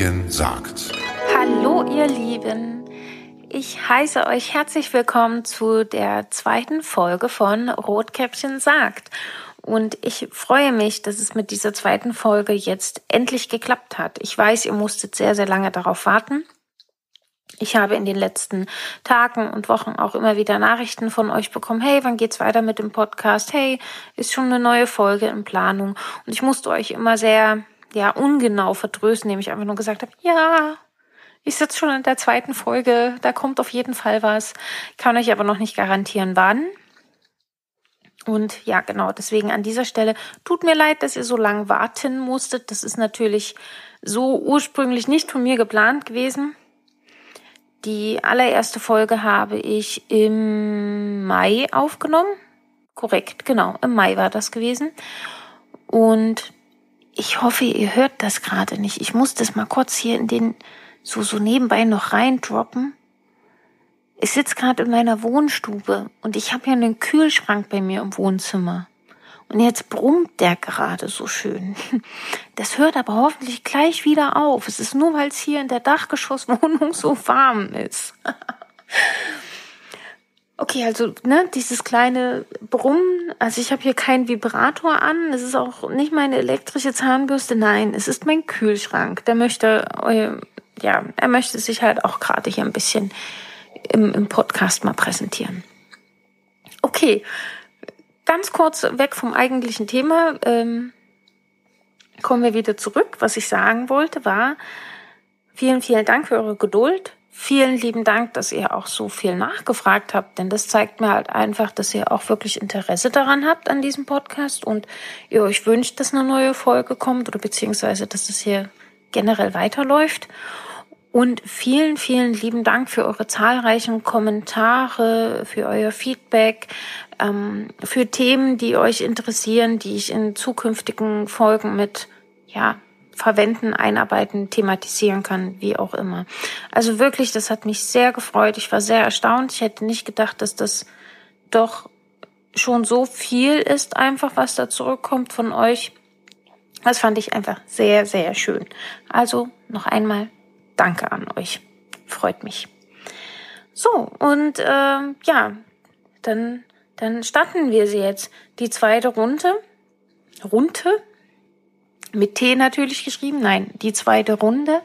Rotkäppchen sagt. Hallo ihr Lieben, ich heiße euch herzlich willkommen zu der zweiten Folge von Rotkäppchen sagt. Und ich freue mich, dass es mit dieser zweiten Folge jetzt endlich geklappt hat. Ich weiß, ihr musstet sehr, sehr lange darauf warten. Ich habe in den letzten Tagen und Wochen auch immer wieder Nachrichten von euch bekommen. Hey, wann geht's weiter mit dem Podcast? Hey, ist schon eine neue Folge in Planung. Und ich musste euch immer sehr, ja, ungenau vertrösten, indem ich einfach nur gesagt habe, ja, ich sitze schon in der zweiten Folge, da kommt auf jeden Fall was. Kann euch aber noch nicht garantieren, wann. Und ja, genau, deswegen an dieser Stelle tut mir leid, dass ihr so lange warten musstet. Das ist natürlich so ursprünglich nicht von mir geplant gewesen. Die allererste Folge habe ich im Mai aufgenommen. Korrekt, genau, im Mai war das gewesen. Und ich hoffe, ihr hört das gerade nicht. Ich muss das mal kurz hier in den so so nebenbei noch reindroppen. Ich sitze gerade in meiner Wohnstube und ich habe ja einen Kühlschrank bei mir im Wohnzimmer. Und jetzt brummt der gerade so schön. Das hört aber hoffentlich gleich wieder auf. Es ist nur, weil es hier in der Dachgeschosswohnung so warm ist. Okay, also ne, dieses kleine Brummen, also ich habe hier keinen Vibrator an, es ist auch nicht meine elektrische Zahnbürste, nein, es ist mein Kühlschrank. Der möchte, äh, ja, er möchte sich halt auch gerade hier ein bisschen im, im Podcast mal präsentieren. Okay, ganz kurz weg vom eigentlichen Thema. Ähm, kommen wir wieder zurück. Was ich sagen wollte war, vielen, vielen Dank für eure Geduld. Vielen lieben Dank, dass ihr auch so viel nachgefragt habt, denn das zeigt mir halt einfach, dass ihr auch wirklich Interesse daran habt an diesem Podcast und ihr euch wünscht, dass eine neue Folge kommt oder beziehungsweise, dass es hier generell weiterläuft. Und vielen, vielen lieben Dank für eure zahlreichen Kommentare, für euer Feedback, ähm, für Themen, die euch interessieren, die ich in zukünftigen Folgen mit, ja, verwenden, einarbeiten, thematisieren kann, wie auch immer. Also wirklich, das hat mich sehr gefreut. Ich war sehr erstaunt. Ich hätte nicht gedacht, dass das doch schon so viel ist, einfach was da zurückkommt von euch. Das fand ich einfach sehr, sehr schön. Also noch einmal Danke an euch. Freut mich. So, und äh, ja, dann, dann starten wir sie jetzt. Die zweite Runde. Runde? Mit T natürlich geschrieben. Nein, die zweite Runde.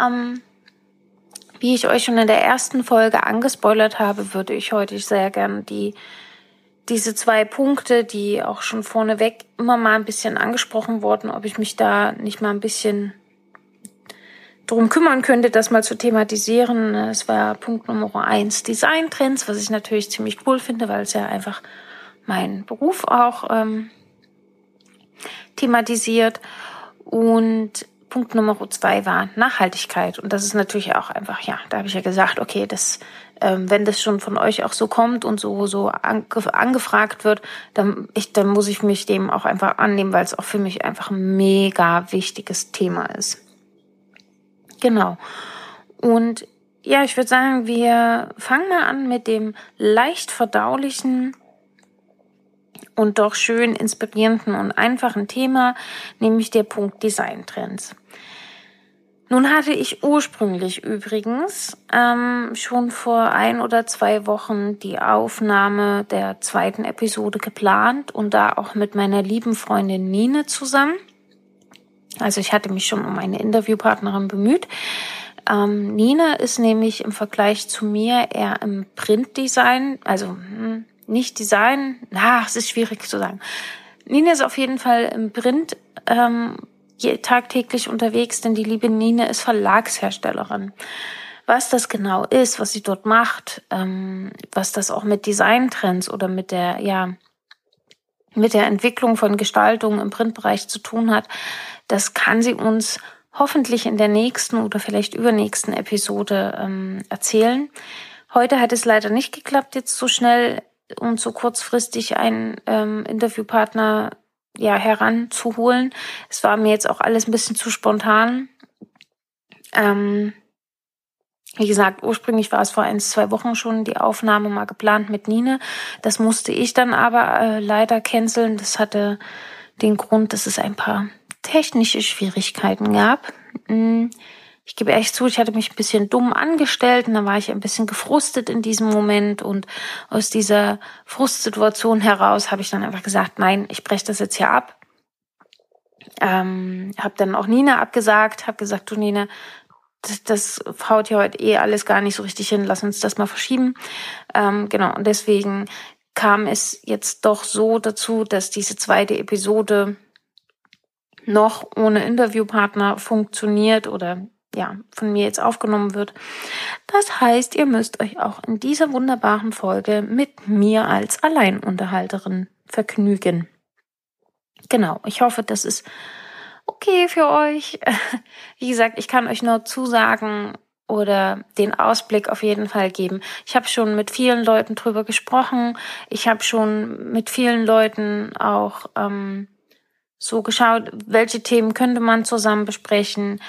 Ähm, wie ich euch schon in der ersten Folge angespoilert habe, würde ich heute sehr gern die diese zwei Punkte, die auch schon vorneweg immer mal ein bisschen angesprochen wurden, ob ich mich da nicht mal ein bisschen drum kümmern könnte, das mal zu thematisieren. Es war Punkt Nummer eins Designtrends, was ich natürlich ziemlich cool finde, weil es ja einfach mein Beruf auch ähm, thematisiert. Und Punkt Nummer zwei war Nachhaltigkeit. Und das ist natürlich auch einfach, ja, da habe ich ja gesagt, okay, das, ähm, wenn das schon von euch auch so kommt und so, so ange angefragt wird, dann, ich, dann muss ich mich dem auch einfach annehmen, weil es auch für mich einfach ein mega wichtiges Thema ist. Genau. Und ja, ich würde sagen, wir fangen mal an mit dem leicht verdaulichen und doch schön inspirierenden und einfachen Thema, nämlich der Punkt Designtrends. Nun hatte ich ursprünglich übrigens ähm, schon vor ein oder zwei Wochen die Aufnahme der zweiten Episode geplant und da auch mit meiner lieben Freundin Nine zusammen. Also ich hatte mich schon um eine Interviewpartnerin bemüht. Ähm, Nina ist nämlich im Vergleich zu mir eher im Printdesign, also hm, nicht Design, na, es ist schwierig zu sagen. Nina ist auf jeden Fall im Print ähm, tagtäglich unterwegs, denn die liebe Nina ist Verlagsherstellerin. Was das genau ist, was sie dort macht, ähm, was das auch mit Designtrends oder mit der, ja, mit der Entwicklung von Gestaltung im Printbereich zu tun hat, das kann sie uns hoffentlich in der nächsten oder vielleicht übernächsten Episode ähm, erzählen. Heute hat es leider nicht geklappt, jetzt so schnell und so kurzfristig einen ähm, Interviewpartner ja heranzuholen. Es war mir jetzt auch alles ein bisschen zu spontan. Ähm, wie gesagt, ursprünglich war es vor ein, zwei Wochen schon die Aufnahme mal geplant mit Nine. Das musste ich dann aber äh, leider canceln. Das hatte den Grund, dass es ein paar technische Schwierigkeiten gab. Hm, ich gebe echt zu, ich hatte mich ein bisschen dumm angestellt und dann war ich ein bisschen gefrustet in diesem Moment und aus dieser Frustsituation heraus habe ich dann einfach gesagt, nein, ich breche das jetzt hier ab. Ähm, habe dann auch Nina abgesagt, habe gesagt, du Nina, das, das haut ja heute eh alles gar nicht so richtig hin, lass uns das mal verschieben. Ähm, genau, und deswegen kam es jetzt doch so dazu, dass diese zweite Episode noch ohne Interviewpartner funktioniert oder ja, von mir jetzt aufgenommen wird. Das heißt, ihr müsst euch auch in dieser wunderbaren Folge mit mir als Alleinunterhalterin vergnügen. Genau, ich hoffe, das ist okay für euch. Wie gesagt, ich kann euch nur zusagen oder den Ausblick auf jeden Fall geben. Ich habe schon mit vielen Leuten drüber gesprochen. Ich habe schon mit vielen Leuten auch ähm, so geschaut, welche Themen könnte man zusammen besprechen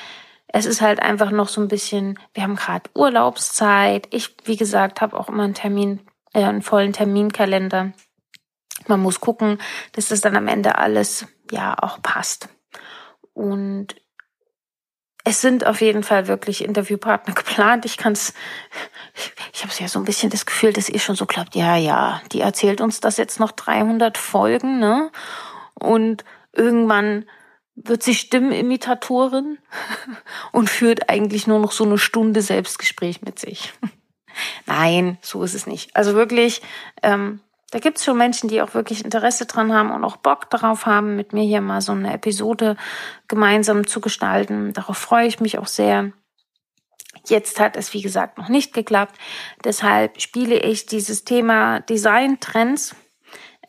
es ist halt einfach noch so ein bisschen, wir haben gerade Urlaubszeit. Ich, wie gesagt, habe auch immer einen Termin, äh, einen vollen Terminkalender. Man muss gucken, dass das dann am Ende alles ja auch passt. Und es sind auf jeden Fall wirklich Interviewpartner geplant. Ich kann es, ich habe ja so ein bisschen das Gefühl, dass ihr schon so glaubt, ja, ja, die erzählt uns das jetzt noch 300 Folgen, ne? Und irgendwann wird sie Stimmenimitatorin und führt eigentlich nur noch so eine Stunde Selbstgespräch mit sich. Nein, so ist es nicht. Also wirklich, ähm, da gibt's schon Menschen, die auch wirklich Interesse dran haben und auch Bock darauf haben, mit mir hier mal so eine Episode gemeinsam zu gestalten. Darauf freue ich mich auch sehr. Jetzt hat es, wie gesagt, noch nicht geklappt. Deshalb spiele ich dieses Thema Design-Trends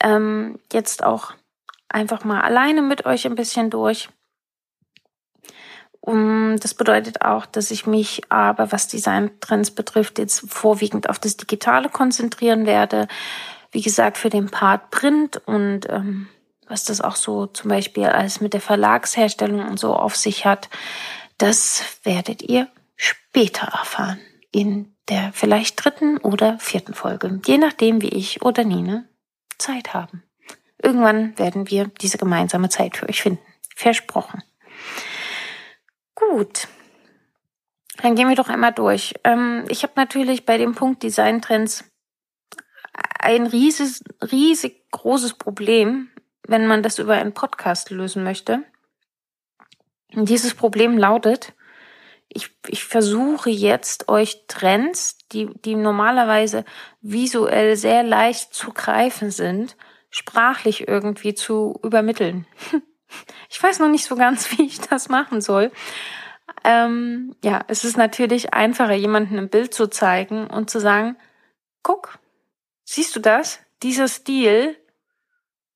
ähm, jetzt auch einfach mal alleine mit euch ein bisschen durch. Um, das bedeutet auch, dass ich mich aber, was Designtrends betrifft, jetzt vorwiegend auf das Digitale konzentrieren werde. Wie gesagt, für den Part Print und ähm, was das auch so zum Beispiel alles mit der Verlagsherstellung und so auf sich hat, das werdet ihr später erfahren. In der vielleicht dritten oder vierten Folge. Je nachdem, wie ich oder Nine Zeit haben. Irgendwann werden wir diese gemeinsame Zeit für euch finden. Versprochen. Gut. Dann gehen wir doch einmal durch. Ähm, ich habe natürlich bei dem Punkt Designtrends ein riesiges, riesig großes Problem, wenn man das über einen Podcast lösen möchte. Und dieses Problem lautet, ich, ich versuche jetzt euch Trends, die, die normalerweise visuell sehr leicht zu greifen sind, sprachlich irgendwie zu übermitteln. Ich weiß noch nicht so ganz, wie ich das machen soll. Ähm, ja, es ist natürlich einfacher, jemanden ein Bild zu zeigen und zu sagen, guck, siehst du das? Dieser Stil,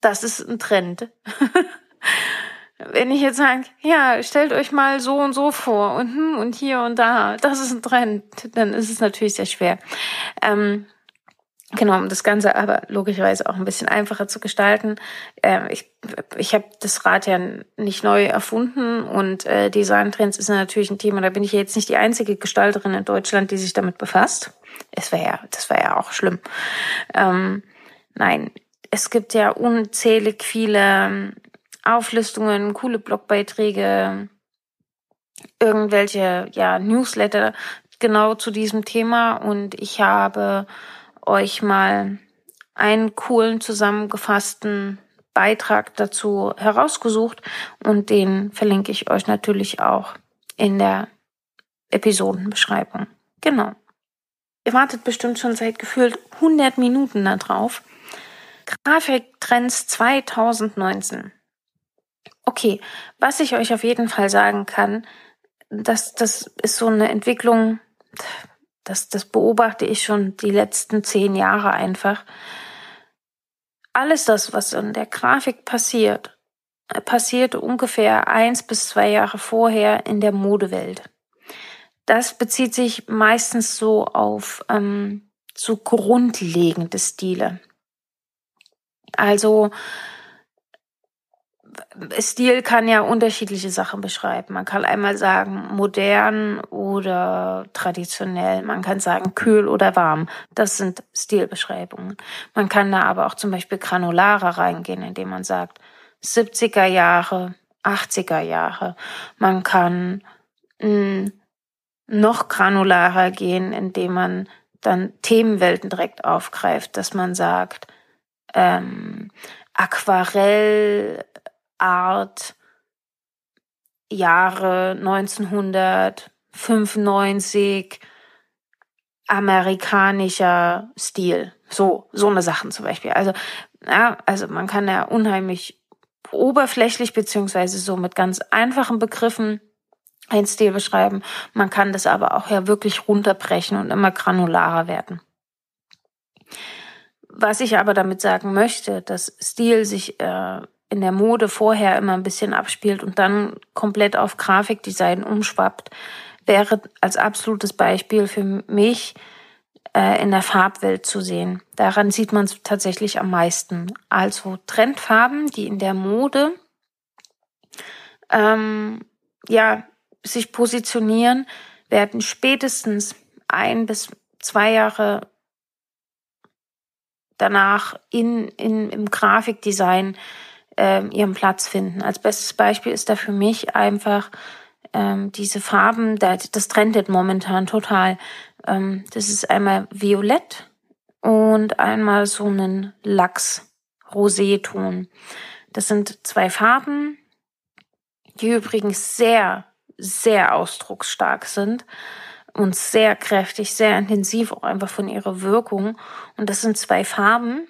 das ist ein Trend. Wenn ich jetzt sage, ja, stellt euch mal so und so vor und, hm, und hier und da, das ist ein Trend, dann ist es natürlich sehr schwer. Ähm, Genau, um das Ganze aber logischerweise auch ein bisschen einfacher zu gestalten. Äh, ich ich habe das Rad ja nicht neu erfunden und äh, Designtrends ist natürlich ein Thema. Da bin ich jetzt nicht die einzige Gestalterin in Deutschland, die sich damit befasst. Es wäre ja, das wäre ja auch schlimm. Ähm, nein, es gibt ja unzählig viele ähm, Auflistungen, coole Blogbeiträge, irgendwelche ja Newsletter genau zu diesem Thema und ich habe euch mal einen coolen zusammengefassten Beitrag dazu herausgesucht und den verlinke ich euch natürlich auch in der Episodenbeschreibung. Genau. Ihr wartet bestimmt schon seit gefühlt 100 Minuten da drauf. Grafiktrends 2019. Okay, was ich euch auf jeden Fall sagen kann, das, das ist so eine Entwicklung, das, das beobachte ich schon die letzten zehn Jahre einfach. Alles das, was in der Grafik passiert, äh, passiert ungefähr eins bis zwei Jahre vorher in der Modewelt. Das bezieht sich meistens so auf ähm, so grundlegende Stile. Also Stil kann ja unterschiedliche Sachen beschreiben. Man kann einmal sagen modern oder traditionell. Man kann sagen kühl oder warm. Das sind Stilbeschreibungen. Man kann da aber auch zum Beispiel granularer reingehen, indem man sagt 70er Jahre 80er Jahre. Man kann mh, hm, noch granularer gehen, indem man dann Themenwelten direkt aufgreift, dass man sagt, ähm, Aquarellart Jahre 1995 amerikanischer Stil. So, so eine Sachen zum Beispiel. Also, ja, also man kann ja unheimlich oberflächlich beziehungsweise so mit ganz einfachen Begriffen einen Stil beschreiben. Man kann das aber auch ja wirklich runterbrechen und immer granularer werden. Was ich aber damit sagen möchte, dass Stil sich äh, in der Mode vorher immer ein bisschen abspielt und dann komplett auf Grafikdesign umschwappt, wäre als absolutes Beispiel für mich äh, in der Farbwelt zu sehen. Daran sieht man es tatsächlich am meisten. Also Trendfarben, die in der Mode ähm, ja sich positionieren, werden spätestens ein bis zwei Jahre danach in, in, im Grafikdesign ähm, ihren Platz finden. Als bestes Beispiel ist da für mich einfach ähm, diese Farben, das trendet momentan total. Ähm, das ist einmal Violett und einmal so einen Lachs-Rosé-Ton. Das sind zwei Farben, die übrigens sehr, sehr ausdrucksstark sind und sehr kräftig, sehr intensiv, auch einfach von ihrer Wirkung. Und das sind zwei Farben,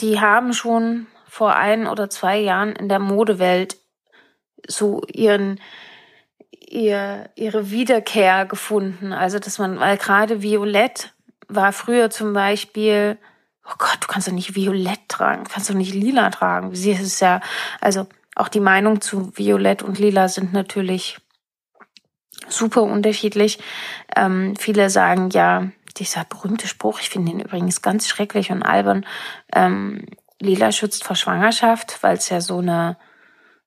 die haben schon vor ein oder zwei Jahren in der Modewelt so ihren ihr, ihre Wiederkehr gefunden. Also, dass man, weil gerade Violett war früher zum Beispiel, oh Gott, du kannst doch nicht Violett tragen, kannst doch nicht Lila tragen. Sie ist ja, also auch die Meinung zu Violett und Lila sind natürlich super unterschiedlich. Ähm, viele sagen ja, dieser berühmte Spruch, ich finde ihn übrigens ganz schrecklich und albern, ähm, Lila schützt vor Schwangerschaft, weil es ja so eine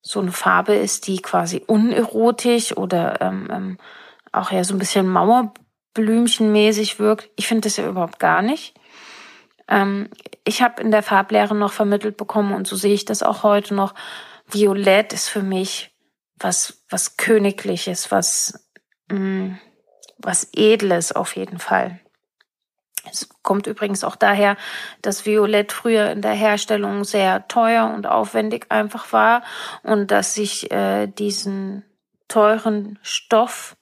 so eine Farbe ist, die quasi unerotisch oder ähm, ähm, auch ja so ein bisschen Mauerblümchenmäßig wirkt. Ich finde das ja überhaupt gar nicht. Ähm, ich habe in der Farblehre noch vermittelt bekommen und so sehe ich das auch heute noch. Violett ist für mich was was Königliches, was mh, mm, was Edles auf jeden Fall. Es kommt übrigens auch daher, dass Violett früher in der Herstellung sehr teuer und aufwendig einfach war und dass sich äh, diesen teuren Stoff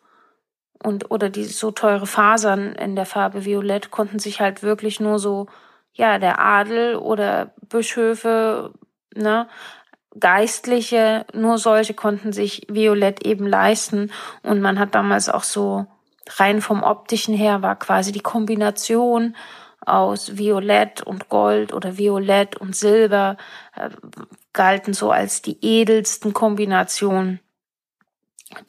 und oder die so teure Fasern in der Farbe Violett konnten sich halt wirklich nur so ja der Adel oder Bischöfe ne Geistliche nur solche konnten sich Violett eben leisten. Und man hat damals auch so rein vom optischen her war quasi die Kombination aus Violett und Gold oder Violett und Silber äh, galten so als die edelsten Kombinationen,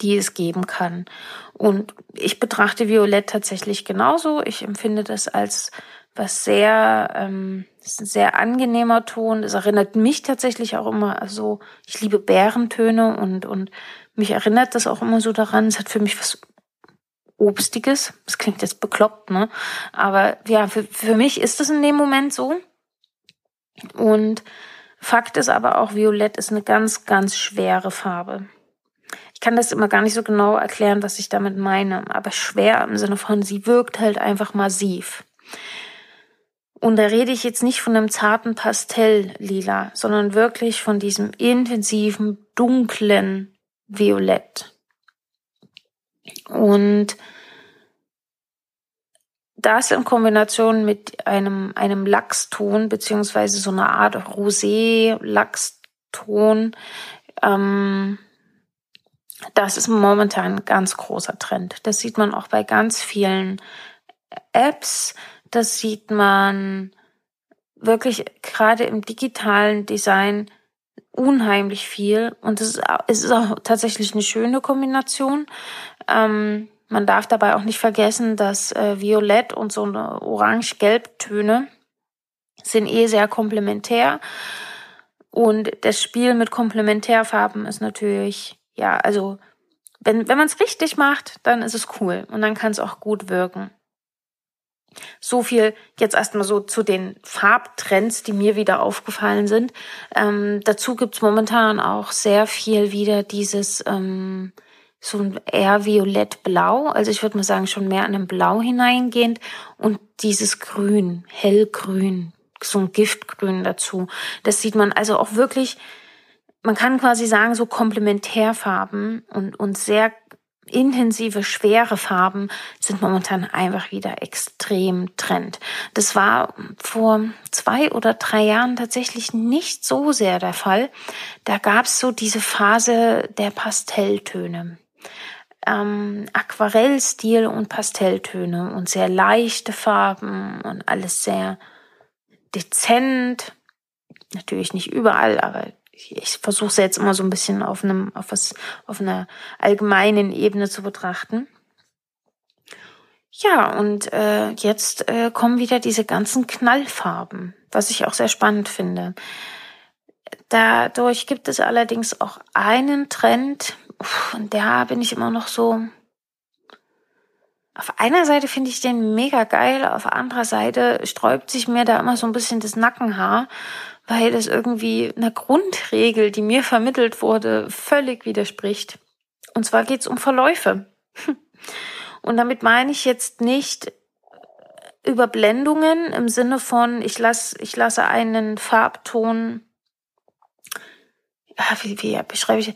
die es geben kann. Und ich betrachte Violett tatsächlich genauso. Ich empfinde das als was sehr, ähm, ist ein sehr angenehmer Ton. Es erinnert mich tatsächlich auch immer, also ich liebe Bärentöne und, und mich erinnert das auch immer so daran. Es hat für mich was Obstiges. Das klingt jetzt bekloppt, ne? Aber ja, für, für mich ist es in dem Moment so. Und Fakt ist aber auch, Violett ist eine ganz, ganz schwere Farbe. Ich kann das immer gar nicht so genau erklären, was ich damit meine, aber schwer im Sinne von, sie wirkt halt einfach massiv. Und da rede ich jetzt nicht von einem zarten Pastelllila, sondern wirklich von diesem intensiven, dunklen Violett. Und das in Kombination mit einem, einem Lachston, beziehungsweise so einer Art Rosé-Lachston, ähm, das ist momentan ein ganz großer Trend. Das sieht man auch bei ganz vielen Apps. Das sieht man wirklich gerade im digitalen Design unheimlich viel. Und es ist, es ist auch tatsächlich eine schöne Kombination. Ähm, man darf dabei auch nicht vergessen, dass äh, Violett und so eine Orange-Gelb-Töne sind eh sehr komplementär. Und das Spiel mit Komplementärfarben ist natürlich, ja, also wenn, wenn man es richtig macht, dann ist es cool und dann kann es auch gut wirken. So viel jetzt erstmal so zu den Farbtrends, die mir wieder aufgefallen sind. Ähm, dazu gibt's momentan auch sehr viel wieder dieses ähm, so ein eher violett-blau, also ich würde mal sagen schon mehr an einem Blau hineingehend und dieses Grün, hellgrün, so ein Giftgrün dazu. Das sieht man also auch wirklich, man kann quasi sagen, so Komplementärfarben und, und sehr intensive, schwere Farben sind momentan einfach wieder extrem trend. Das war vor zwei oder drei Jahren tatsächlich nicht so sehr der Fall. Da gab's so diese Phase der Pastelltöne. Ähm, Aquarellstil und Pastelltöne und sehr leichte Farben und alles sehr dezent. Natürlich nicht überall, aber ich versuche es jetzt immer so ein bisschen auf einem, auf was, auf einer allgemeinen Ebene zu betrachten. Ja, und äh, jetzt äh, kommen wieder diese ganzen Knallfarben, was ich auch sehr spannend finde. Dadurch gibt es allerdings auch einen Trend, und da bin ich immer noch so. Auf einer Seite finde ich den mega geil, auf anderer Seite sträubt sich mir da immer so ein bisschen das Nackenhaar, weil das irgendwie einer Grundregel, die mir vermittelt wurde, völlig widerspricht. Und zwar geht es um Verläufe. Und damit meine ich jetzt nicht Überblendungen im Sinne von, ich lasse, ich lasse einen Farbton, wie, wie beschreibe ich,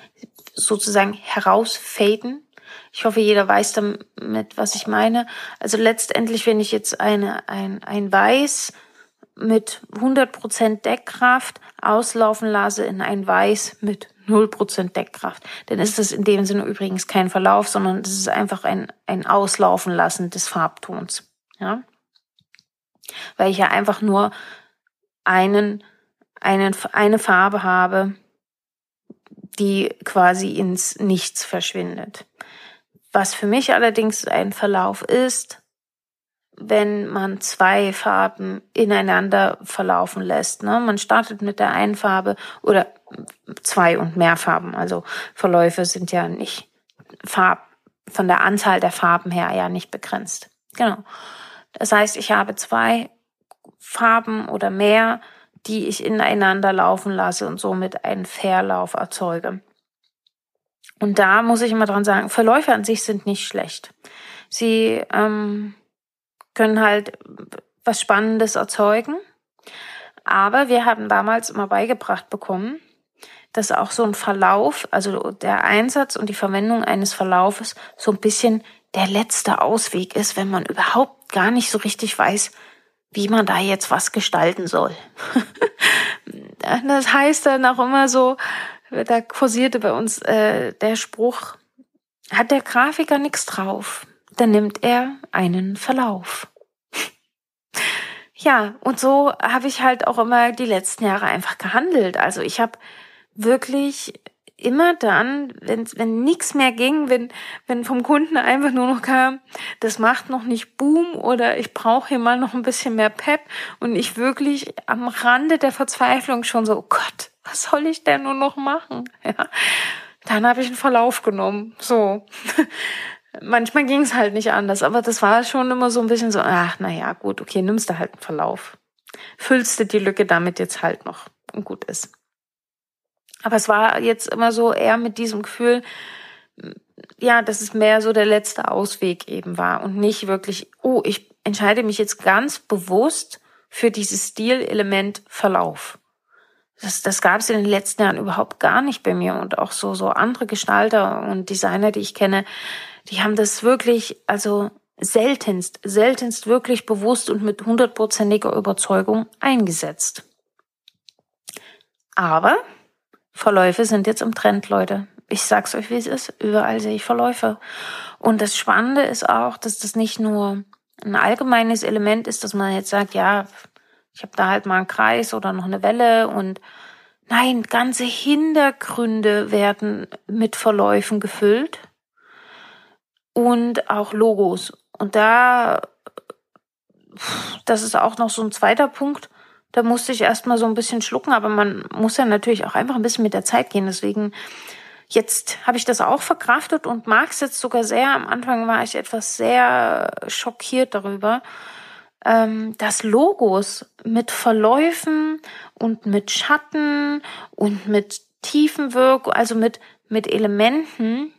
sozusagen herausfaden. Ich hoffe, jeder weiß damit, was ich meine. Also letztendlich, wenn ich jetzt eine, ein, ein Weiß mit 100% Deckkraft auslaufen lasse in ein Weiß mit 0% Deckkraft, dann ist das in dem Sinne übrigens kein Verlauf, sondern das ist einfach ein, ein Auslaufen lassen des Farbtons. Ja? Weil ich ja einfach nur einen, einen, eine Farbe habe, die quasi ins Nichts verschwindet. Was für mich allerdings ein Verlauf ist, wenn man zwei Farben ineinander verlaufen lässt. Ne? Man startet mit der einen Farbe oder zwei und mehr Farben. Also Verläufe sind ja nicht Farb, von der Anzahl der Farben her ja nicht begrenzt. Genau. Das heißt, ich habe zwei Farben oder mehr, die ich ineinander laufen lasse und somit einen Verlauf erzeuge. Und da muss ich immer dran sagen, Verläufe an sich sind nicht schlecht. Sie ähm, können halt was Spannendes erzeugen. Aber wir haben damals immer beigebracht bekommen, dass auch so ein Verlauf, also der Einsatz und die Verwendung eines Verlaufes so ein bisschen der letzte Ausweg ist, wenn man überhaupt gar nicht so richtig weiß, wie man da jetzt was gestalten soll. das heißt dann auch immer so, da kursierte bei uns äh, der Spruch, hat der Grafiker nichts drauf, dann nimmt er einen Verlauf. ja, und so habe ich halt auch immer die letzten Jahre einfach gehandelt. Also ich habe wirklich immer dann, wenn wenn nichts mehr ging, wenn wenn vom Kunden einfach nur noch kam, das macht noch nicht Boom oder ich brauche hier mal noch ein bisschen mehr Pep und ich wirklich am Rande der Verzweiflung schon so, oh Gott, was soll ich denn nur noch machen? Ja, dann habe ich einen Verlauf genommen. So. Manchmal ging es halt nicht anders, aber das war schon immer so ein bisschen so, ach, na ja, gut, okay, nimmst du halt einen Verlauf. Füllst du die Lücke damit jetzt halt noch und gut ist. Aber es war jetzt immer so eher mit diesem Gefühl, ja, dass es mehr so der letzte Ausweg eben war und nicht wirklich, oh, ich entscheide mich jetzt ganz bewusst für dieses Stilelement Verlauf. Das, das gab es in den letzten Jahren überhaupt gar nicht bei mir und auch so so andere Gestalter und Designer, die ich kenne, die haben das wirklich, also seltenst, seltenst wirklich bewusst und mit hundertprozentiger Überzeugung eingesetzt. Aber Verläufe sind jetzt im Trend, Leute. Ich sag's euch, wie es ist. Überall sehe ich Verläufe. Und das Spannende ist auch, dass das nicht nur ein allgemeines Element ist, dass man jetzt sagt, ja, ich habe da halt mal einen Kreis oder noch eine Welle und nein, ganze Hintergründe werden mit Verläufen gefüllt und auch Logos. Und da, das ist auch noch so ein zweiter Punkt, da musste ich erstmal so ein bisschen schlucken, aber man muss ja natürlich auch einfach ein bisschen mit der Zeit gehen. Deswegen, jetzt habe ich das auch verkraftet und mag es jetzt sogar sehr. Am Anfang war ich etwas sehr schockiert darüber, ähm, dass Logos mit Verläufen und mit Schatten und mit Tiefenwirkung, also mit, mit Elementen,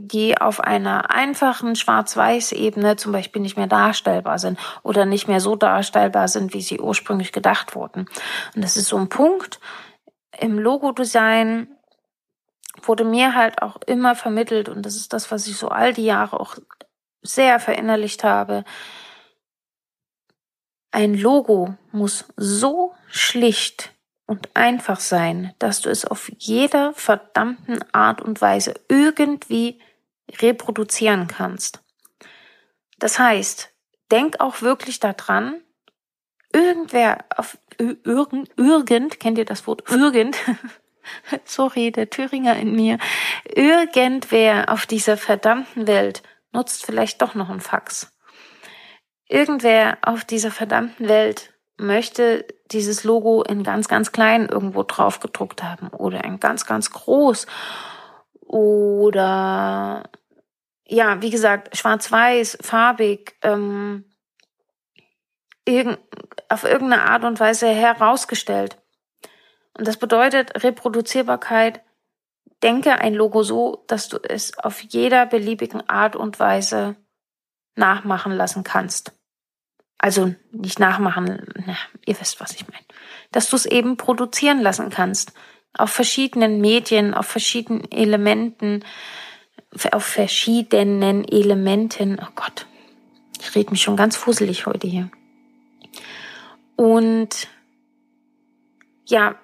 die auf einer einfachen Schwarz-Weiß-Ebene zum Beispiel nicht mehr darstellbar sind oder nicht mehr so darstellbar sind, wie sie ursprünglich gedacht wurden. Und das ist so ein Punkt im Logo-Design, wurde mir halt auch immer vermittelt und das ist das, was ich so all die Jahre auch sehr verinnerlicht habe. Ein Logo muss so schlicht und einfach sein, dass du es auf jeder verdammten Art und Weise irgendwie reproduzieren kannst. Das heißt, denk auch wirklich daran, irgendwer auf irgend, irgend, kennt ihr das Wort irgend? Sorry, der Thüringer in mir. Irgendwer auf dieser verdammten Welt nutzt vielleicht doch noch ein Fax. Irgendwer auf dieser verdammten Welt möchte dieses Logo in ganz, ganz klein irgendwo drauf gedruckt haben oder in ganz, ganz groß oder ja, wie gesagt, schwarz-weiß, farbig, ähm, irgend, auf irgendeine Art und Weise herausgestellt. Und das bedeutet Reproduzierbarkeit. Denke ein Logo so, dass du es auf jeder beliebigen Art und Weise nachmachen lassen kannst. Also nicht nachmachen, na, ihr wisst, was ich meine. Dass du es eben produzieren lassen kannst. Auf verschiedenen Medien, auf verschiedenen Elementen, auf verschiedenen Elementen. Oh Gott, ich rede mich schon ganz fusselig heute hier. Und ja,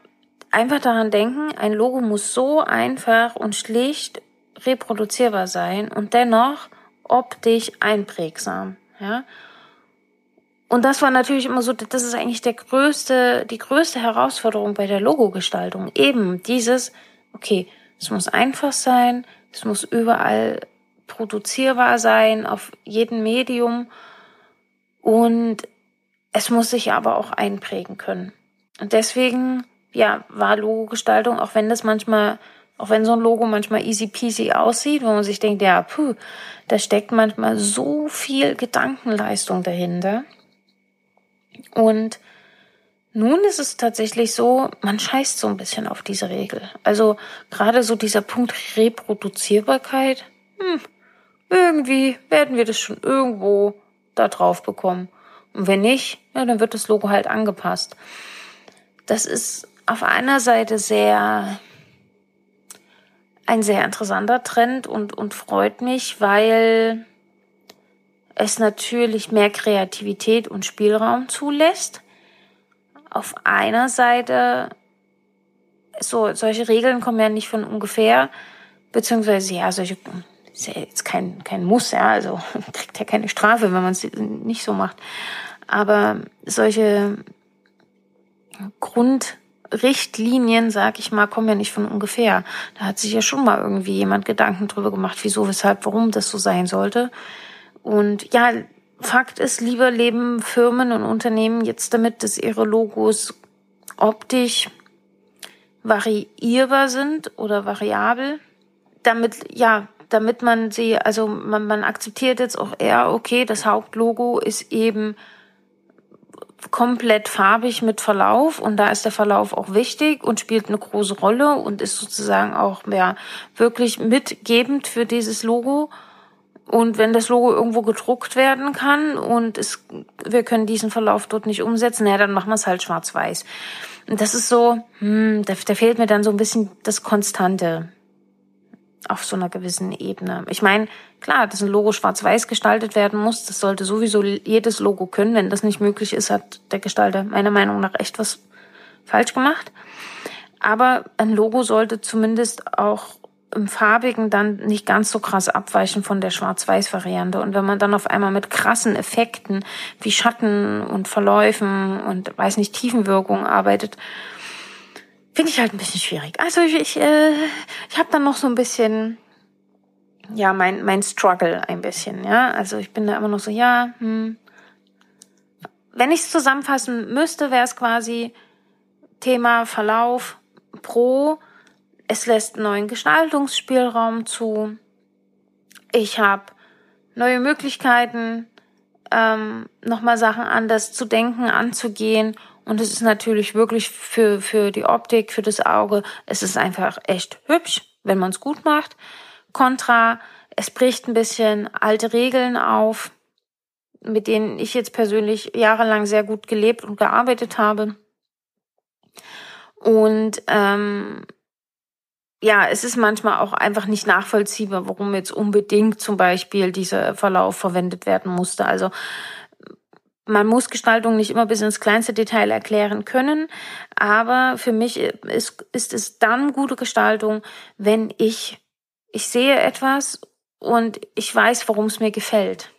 einfach daran denken, ein Logo muss so einfach und schlicht reproduzierbar sein und dennoch optisch einprägsam. Ja, und das war natürlich immer so, das ist eigentlich der größte, die größte Herausforderung bei der Logogestaltung. Eben dieses, okay, es muss einfach sein, es muss überall produzierbar sein, auf jedem Medium und es muss sich aber auch einprägen können. Und deswegen, ja, war Logogestaltung, auch wenn das manchmal, auch wenn so ein Logo manchmal easy peasy aussieht, wo man sich denkt, ja, puh, da steckt manchmal so viel Gedankenleistung dahinter. Und nun ist es tatsächlich so, man scheißt so ein bisschen auf diese Regel. Also gerade so dieser Punkt Reproduzierbarkeit, hm, irgendwie werden wir das schon irgendwo da drauf bekommen. Und wenn nicht, ja, dann wird das Logo halt angepasst. Das ist auf einer Seite sehr ein sehr interessanter Trend und, und freut mich, weil es natürlich mehr Kreativität und Spielraum zulässt. Auf einer Seite, so, solche Regeln kommen ja nicht von ungefähr, beziehungsweise, ja, solche, ist ja jetzt kein, kein Muss, ja, also kriegt ja keine Strafe, wenn man es nicht so macht. Aber solche Grundrichtlinien, sag ich mal, kommen ja nicht von ungefähr. Da hat sich ja schon mal irgendwie jemand Gedanken drüber gemacht, wieso, weshalb, warum das so sein sollte. Und ja, Fakt ist, lieber leben Firmen und Unternehmen jetzt damit, dass ihre Logos optisch variierbar sind oder variabel, damit, ja, damit man sie, also man, man akzeptiert jetzt auch eher, okay, das Hauptlogo ist eben komplett farbig mit Verlauf und da ist der Verlauf auch wichtig und spielt eine große Rolle und ist sozusagen auch ja, wirklich mitgebend für dieses Logo. Und wenn das Logo irgendwo gedruckt werden kann und es, wir können diesen Verlauf dort nicht umsetzen, naja, dann machen wir es halt schwarz-weiß. Und das ist so, hm, da, da fehlt mir dann so ein bisschen das Konstante auf so einer gewissen Ebene. Ich meine, klar, dass ein Logo schwarz-weiß gestaltet werden muss, das sollte sowieso jedes Logo können. Wenn das nicht möglich ist, hat der Gestalter meiner Meinung nach echt was falsch gemacht. Aber ein Logo sollte zumindest auch im Farbigen dann nicht ganz so krass abweichen von der Schwarz-Weiß-Variante. Und wenn man dann auf einmal mit krassen Effekten wie Schatten und Verläufen und weiß nicht, Tiefenwirkung arbeitet, finde ich halt ein bisschen schwierig. Also ich, ich, äh, ich habe dann noch so ein bisschen, ja, mein, mein Struggle ein bisschen, ja. Also ich bin da immer noch so, ja, hm. Wenn ich es zusammenfassen müsste, wäre es quasi Thema Verlauf pro es lässt neuen Gestaltungsspielraum zu. Ich habe neue Möglichkeiten, ähm, nochmal Sachen anders zu denken, anzugehen. Und es ist natürlich wirklich für, für die Optik, für das Auge, es ist einfach echt hübsch, wenn man es gut macht. Contra, es bricht ein bisschen alte Regeln auf, mit denen ich jetzt persönlich jahrelang sehr gut gelebt und gearbeitet habe. Und ähm, ja, es ist manchmal auch einfach nicht nachvollziehbar, warum jetzt unbedingt zum Beispiel dieser Verlauf verwendet werden musste. Also man muss Gestaltung nicht immer bis ins kleinste Detail erklären können, aber für mich ist, ist es dann gute Gestaltung, wenn ich, ich sehe etwas und ich weiß, warum es mir gefällt.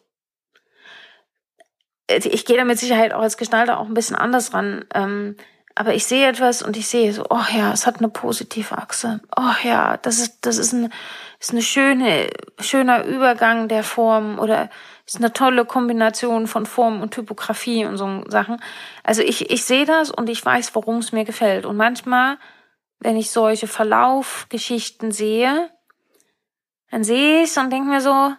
Ich gehe da mit Sicherheit auch als Gestalter auch ein bisschen anders ran. Ähm, aber ich sehe etwas und ich sehe so, oh ja, es hat eine positive Achse. Oh ja, das ist, das ist, ein, ist eine schöne, schöner Übergang der Form oder ist eine tolle Kombination von Form und Typografie und so Sachen. Also ich, ich sehe das und ich weiß, warum es mir gefällt. Und manchmal, wenn ich solche Verlaufgeschichten sehe, dann sehe ich es und denke mir so,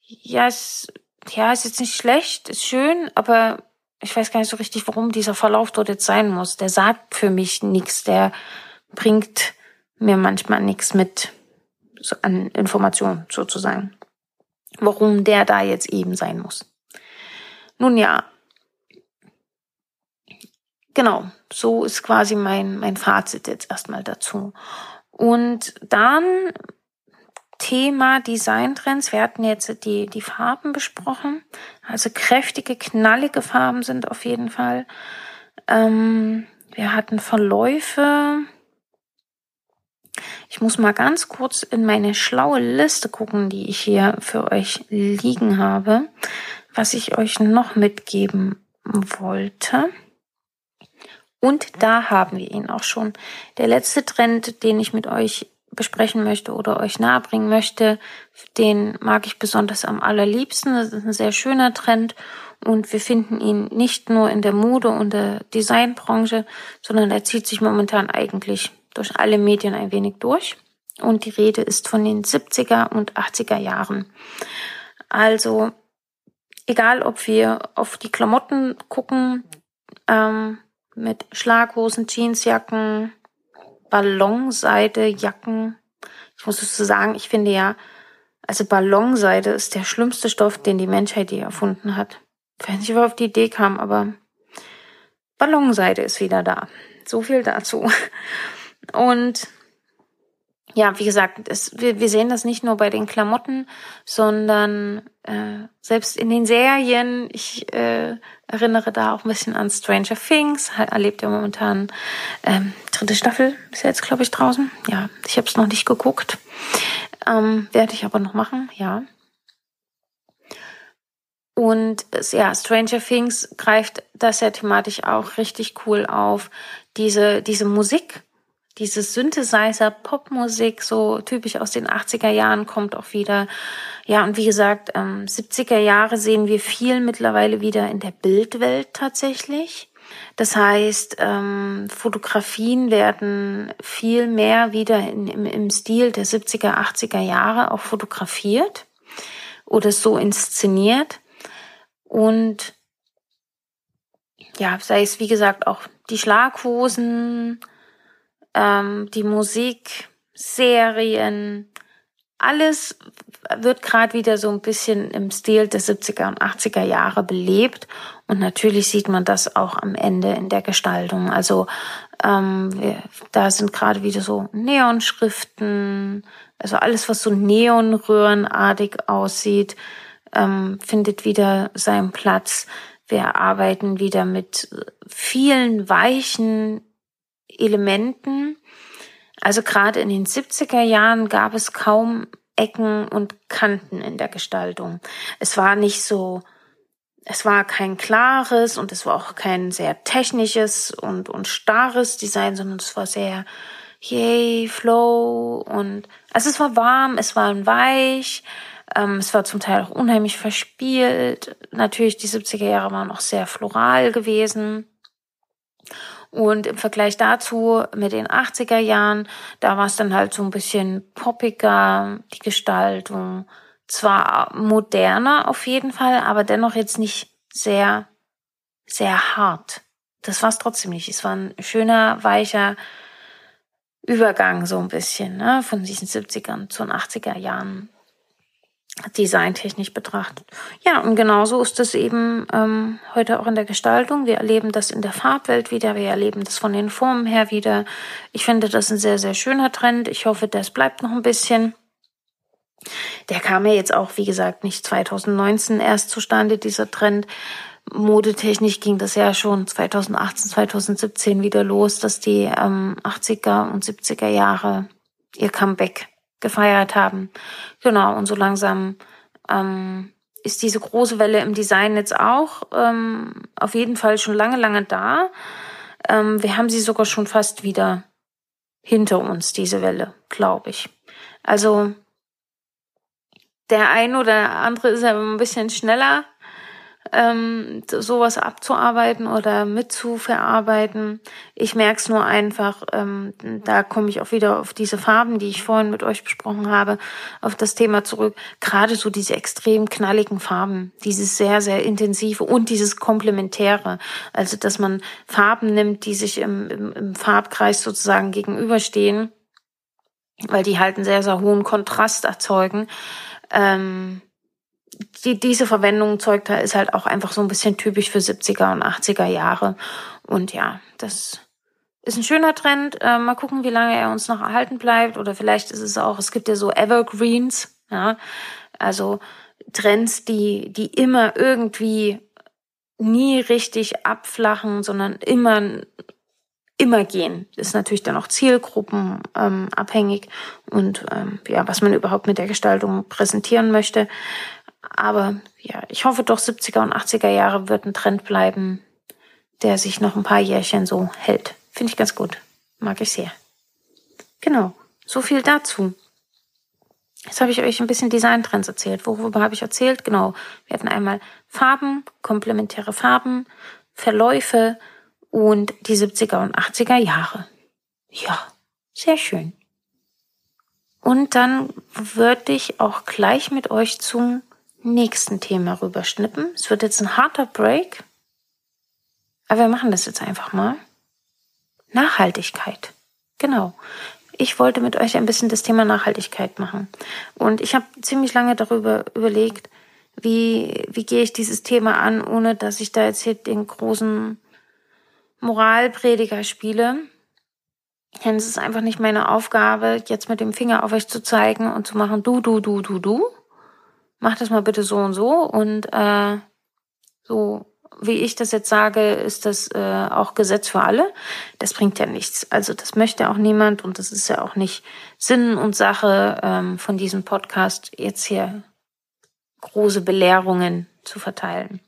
ja, es, ja, ist jetzt nicht schlecht, ist schön, aber ich weiß gar nicht so richtig, warum dieser Verlauf dort jetzt sein muss. Der sagt für mich nichts, der bringt mir manchmal nichts mit so an Informationen sozusagen. Warum der da jetzt eben sein muss. Nun ja, genau, so ist quasi mein, mein Fazit jetzt erstmal dazu. Und dann Thema Designtrends. Wir hatten jetzt die, die Farben besprochen. Also kräftige, knallige Farben sind auf jeden Fall. Ähm, wir hatten Verläufe. Ich muss mal ganz kurz in meine schlaue Liste gucken, die ich hier für euch liegen habe, was ich euch noch mitgeben wollte. Und da haben wir ihn auch schon. Der letzte Trend, den ich mit euch besprechen möchte oder euch nahebringen möchte, den mag ich besonders am allerliebsten. Das ist ein sehr schöner Trend und wir finden ihn nicht nur in der Mode und der Designbranche, sondern er zieht sich momentan eigentlich durch alle Medien ein wenig durch. Und die Rede ist von den 70er und 80er Jahren. Also, egal ob wir auf die Klamotten gucken, ähm, mit Schlaghosen, Jeansjacken, Ballonseide, Jacken. Ich muss dazu sagen, ich finde ja, also Ballonseide ist der schlimmste Stoff, den die Menschheit je erfunden hat. Ich weiß nicht, ob er auf die Idee kam, aber Ballonseide ist wieder da. So viel dazu. Und ja, wie gesagt, es, wir, wir sehen das nicht nur bei den Klamotten, sondern äh, selbst in den Serien. Ich äh, erinnere da auch ein bisschen an Stranger Things. Erlebt ja momentan ähm, dritte Staffel, ist ja jetzt glaube ich draußen. Ja, ich habe es noch nicht geguckt, ähm, werde ich aber noch machen. Ja. Und ja, Stranger Things greift das ja thematisch auch richtig cool auf. Diese diese Musik diese Synthesizer-Popmusik, so typisch aus den 80er Jahren, kommt auch wieder. Ja, und wie gesagt, ähm, 70er Jahre sehen wir viel mittlerweile wieder in der Bildwelt tatsächlich. Das heißt, ähm, Fotografien werden viel mehr wieder in, im, im Stil der 70er, 80er Jahre auch fotografiert oder so inszeniert. Und ja, sei es wie gesagt auch die Schlaghosen, ähm, die Musik, Serien, alles wird gerade wieder so ein bisschen im Stil der 70er und 80er Jahre belebt. Und natürlich sieht man das auch am Ende in der Gestaltung. Also ähm, da sind gerade wieder so Neonschriften, also alles, was so neonröhrenartig aussieht, ähm, findet wieder seinen Platz. Wir arbeiten wieder mit vielen weichen Elementen. Also gerade in den 70er Jahren gab es kaum Ecken und Kanten in der Gestaltung. Es war nicht so, es war kein klares und es war auch kein sehr technisches und, und starres Design, sondern es war sehr, yay, flow und, also es war warm, es war weich, ähm, es war zum Teil auch unheimlich verspielt. Natürlich, die 70er Jahre waren auch sehr floral gewesen. Und im Vergleich dazu mit den 80er Jahren, da war es dann halt so ein bisschen poppiger, die Gestaltung, zwar moderner auf jeden Fall, aber dennoch jetzt nicht sehr, sehr hart. Das war es trotzdem nicht. Es war ein schöner, weicher Übergang so ein bisschen, ne, von diesen 70ern zu den 80er Jahren designtechnisch betrachtet. Ja, und genauso ist es eben ähm, heute auch in der Gestaltung. Wir erleben das in der Farbwelt wieder, wir erleben das von den Formen her wieder. Ich finde das ein sehr, sehr schöner Trend. Ich hoffe, das bleibt noch ein bisschen. Der kam ja jetzt auch, wie gesagt, nicht 2019 erst zustande, dieser Trend. Modetechnisch ging das ja schon 2018, 2017 wieder los, dass die ähm, 80er und 70er Jahre ihr Comeback gefeiert haben. Genau, und so langsam ähm, ist diese große Welle im Design jetzt auch ähm, auf jeden Fall schon lange, lange da. Ähm, wir haben sie sogar schon fast wieder hinter uns, diese Welle, glaube ich. Also der ein oder andere ist ja ein bisschen schneller ähm, sowas abzuarbeiten oder mitzuverarbeiten. Ich merke es nur einfach, ähm, da komme ich auch wieder auf diese Farben, die ich vorhin mit euch besprochen habe, auf das Thema zurück. Gerade so diese extrem knalligen Farben, dieses sehr, sehr intensive und dieses Komplementäre. Also, dass man Farben nimmt, die sich im, im, im Farbkreis sozusagen gegenüberstehen, weil die halt einen sehr, sehr hohen Kontrast erzeugen. Ähm, die, diese Verwendung zeugt da ist halt auch einfach so ein bisschen typisch für 70er und 80er Jahre. Und ja, das ist ein schöner Trend. Äh, mal gucken, wie lange er uns noch erhalten bleibt. Oder vielleicht ist es auch, es gibt ja so Evergreens, ja, also Trends, die, die immer irgendwie nie richtig abflachen, sondern immer immer gehen. Ist natürlich dann auch Zielgruppen ähm, abhängig und ähm, ja, was man überhaupt mit der Gestaltung präsentieren möchte. Aber ja, ich hoffe doch 70er und 80er Jahre wird ein Trend bleiben, der sich noch ein paar Jährchen so hält. Finde ich ganz gut. Mag ich sehr. Genau. So viel dazu. Jetzt habe ich euch ein bisschen Designtrends erzählt. Worüber habe ich erzählt? Genau. Wir hatten einmal Farben, komplementäre Farben, Verläufe und die 70er und 80er Jahre. Ja, sehr schön. Und dann würde ich auch gleich mit euch zum nächsten Thema rüberschnippen. Es wird jetzt ein harter Break, aber wir machen das jetzt einfach mal. Nachhaltigkeit. Genau. Ich wollte mit euch ein bisschen das Thema Nachhaltigkeit machen. Und ich habe ziemlich lange darüber überlegt, wie, wie gehe ich dieses Thema an, ohne dass ich da jetzt hier den großen Moralprediger spiele. Denn es ist einfach nicht meine Aufgabe, jetzt mit dem Finger auf euch zu zeigen und zu machen, du, du, du, du, du, mach das mal bitte so und so und äh, so wie ich das jetzt sage, ist das äh, auch Gesetz für alle. Das bringt ja nichts. Also das möchte auch niemand und das ist ja auch nicht Sinn und Sache ähm, von diesem Podcast, jetzt hier große Belehrungen zu verteilen.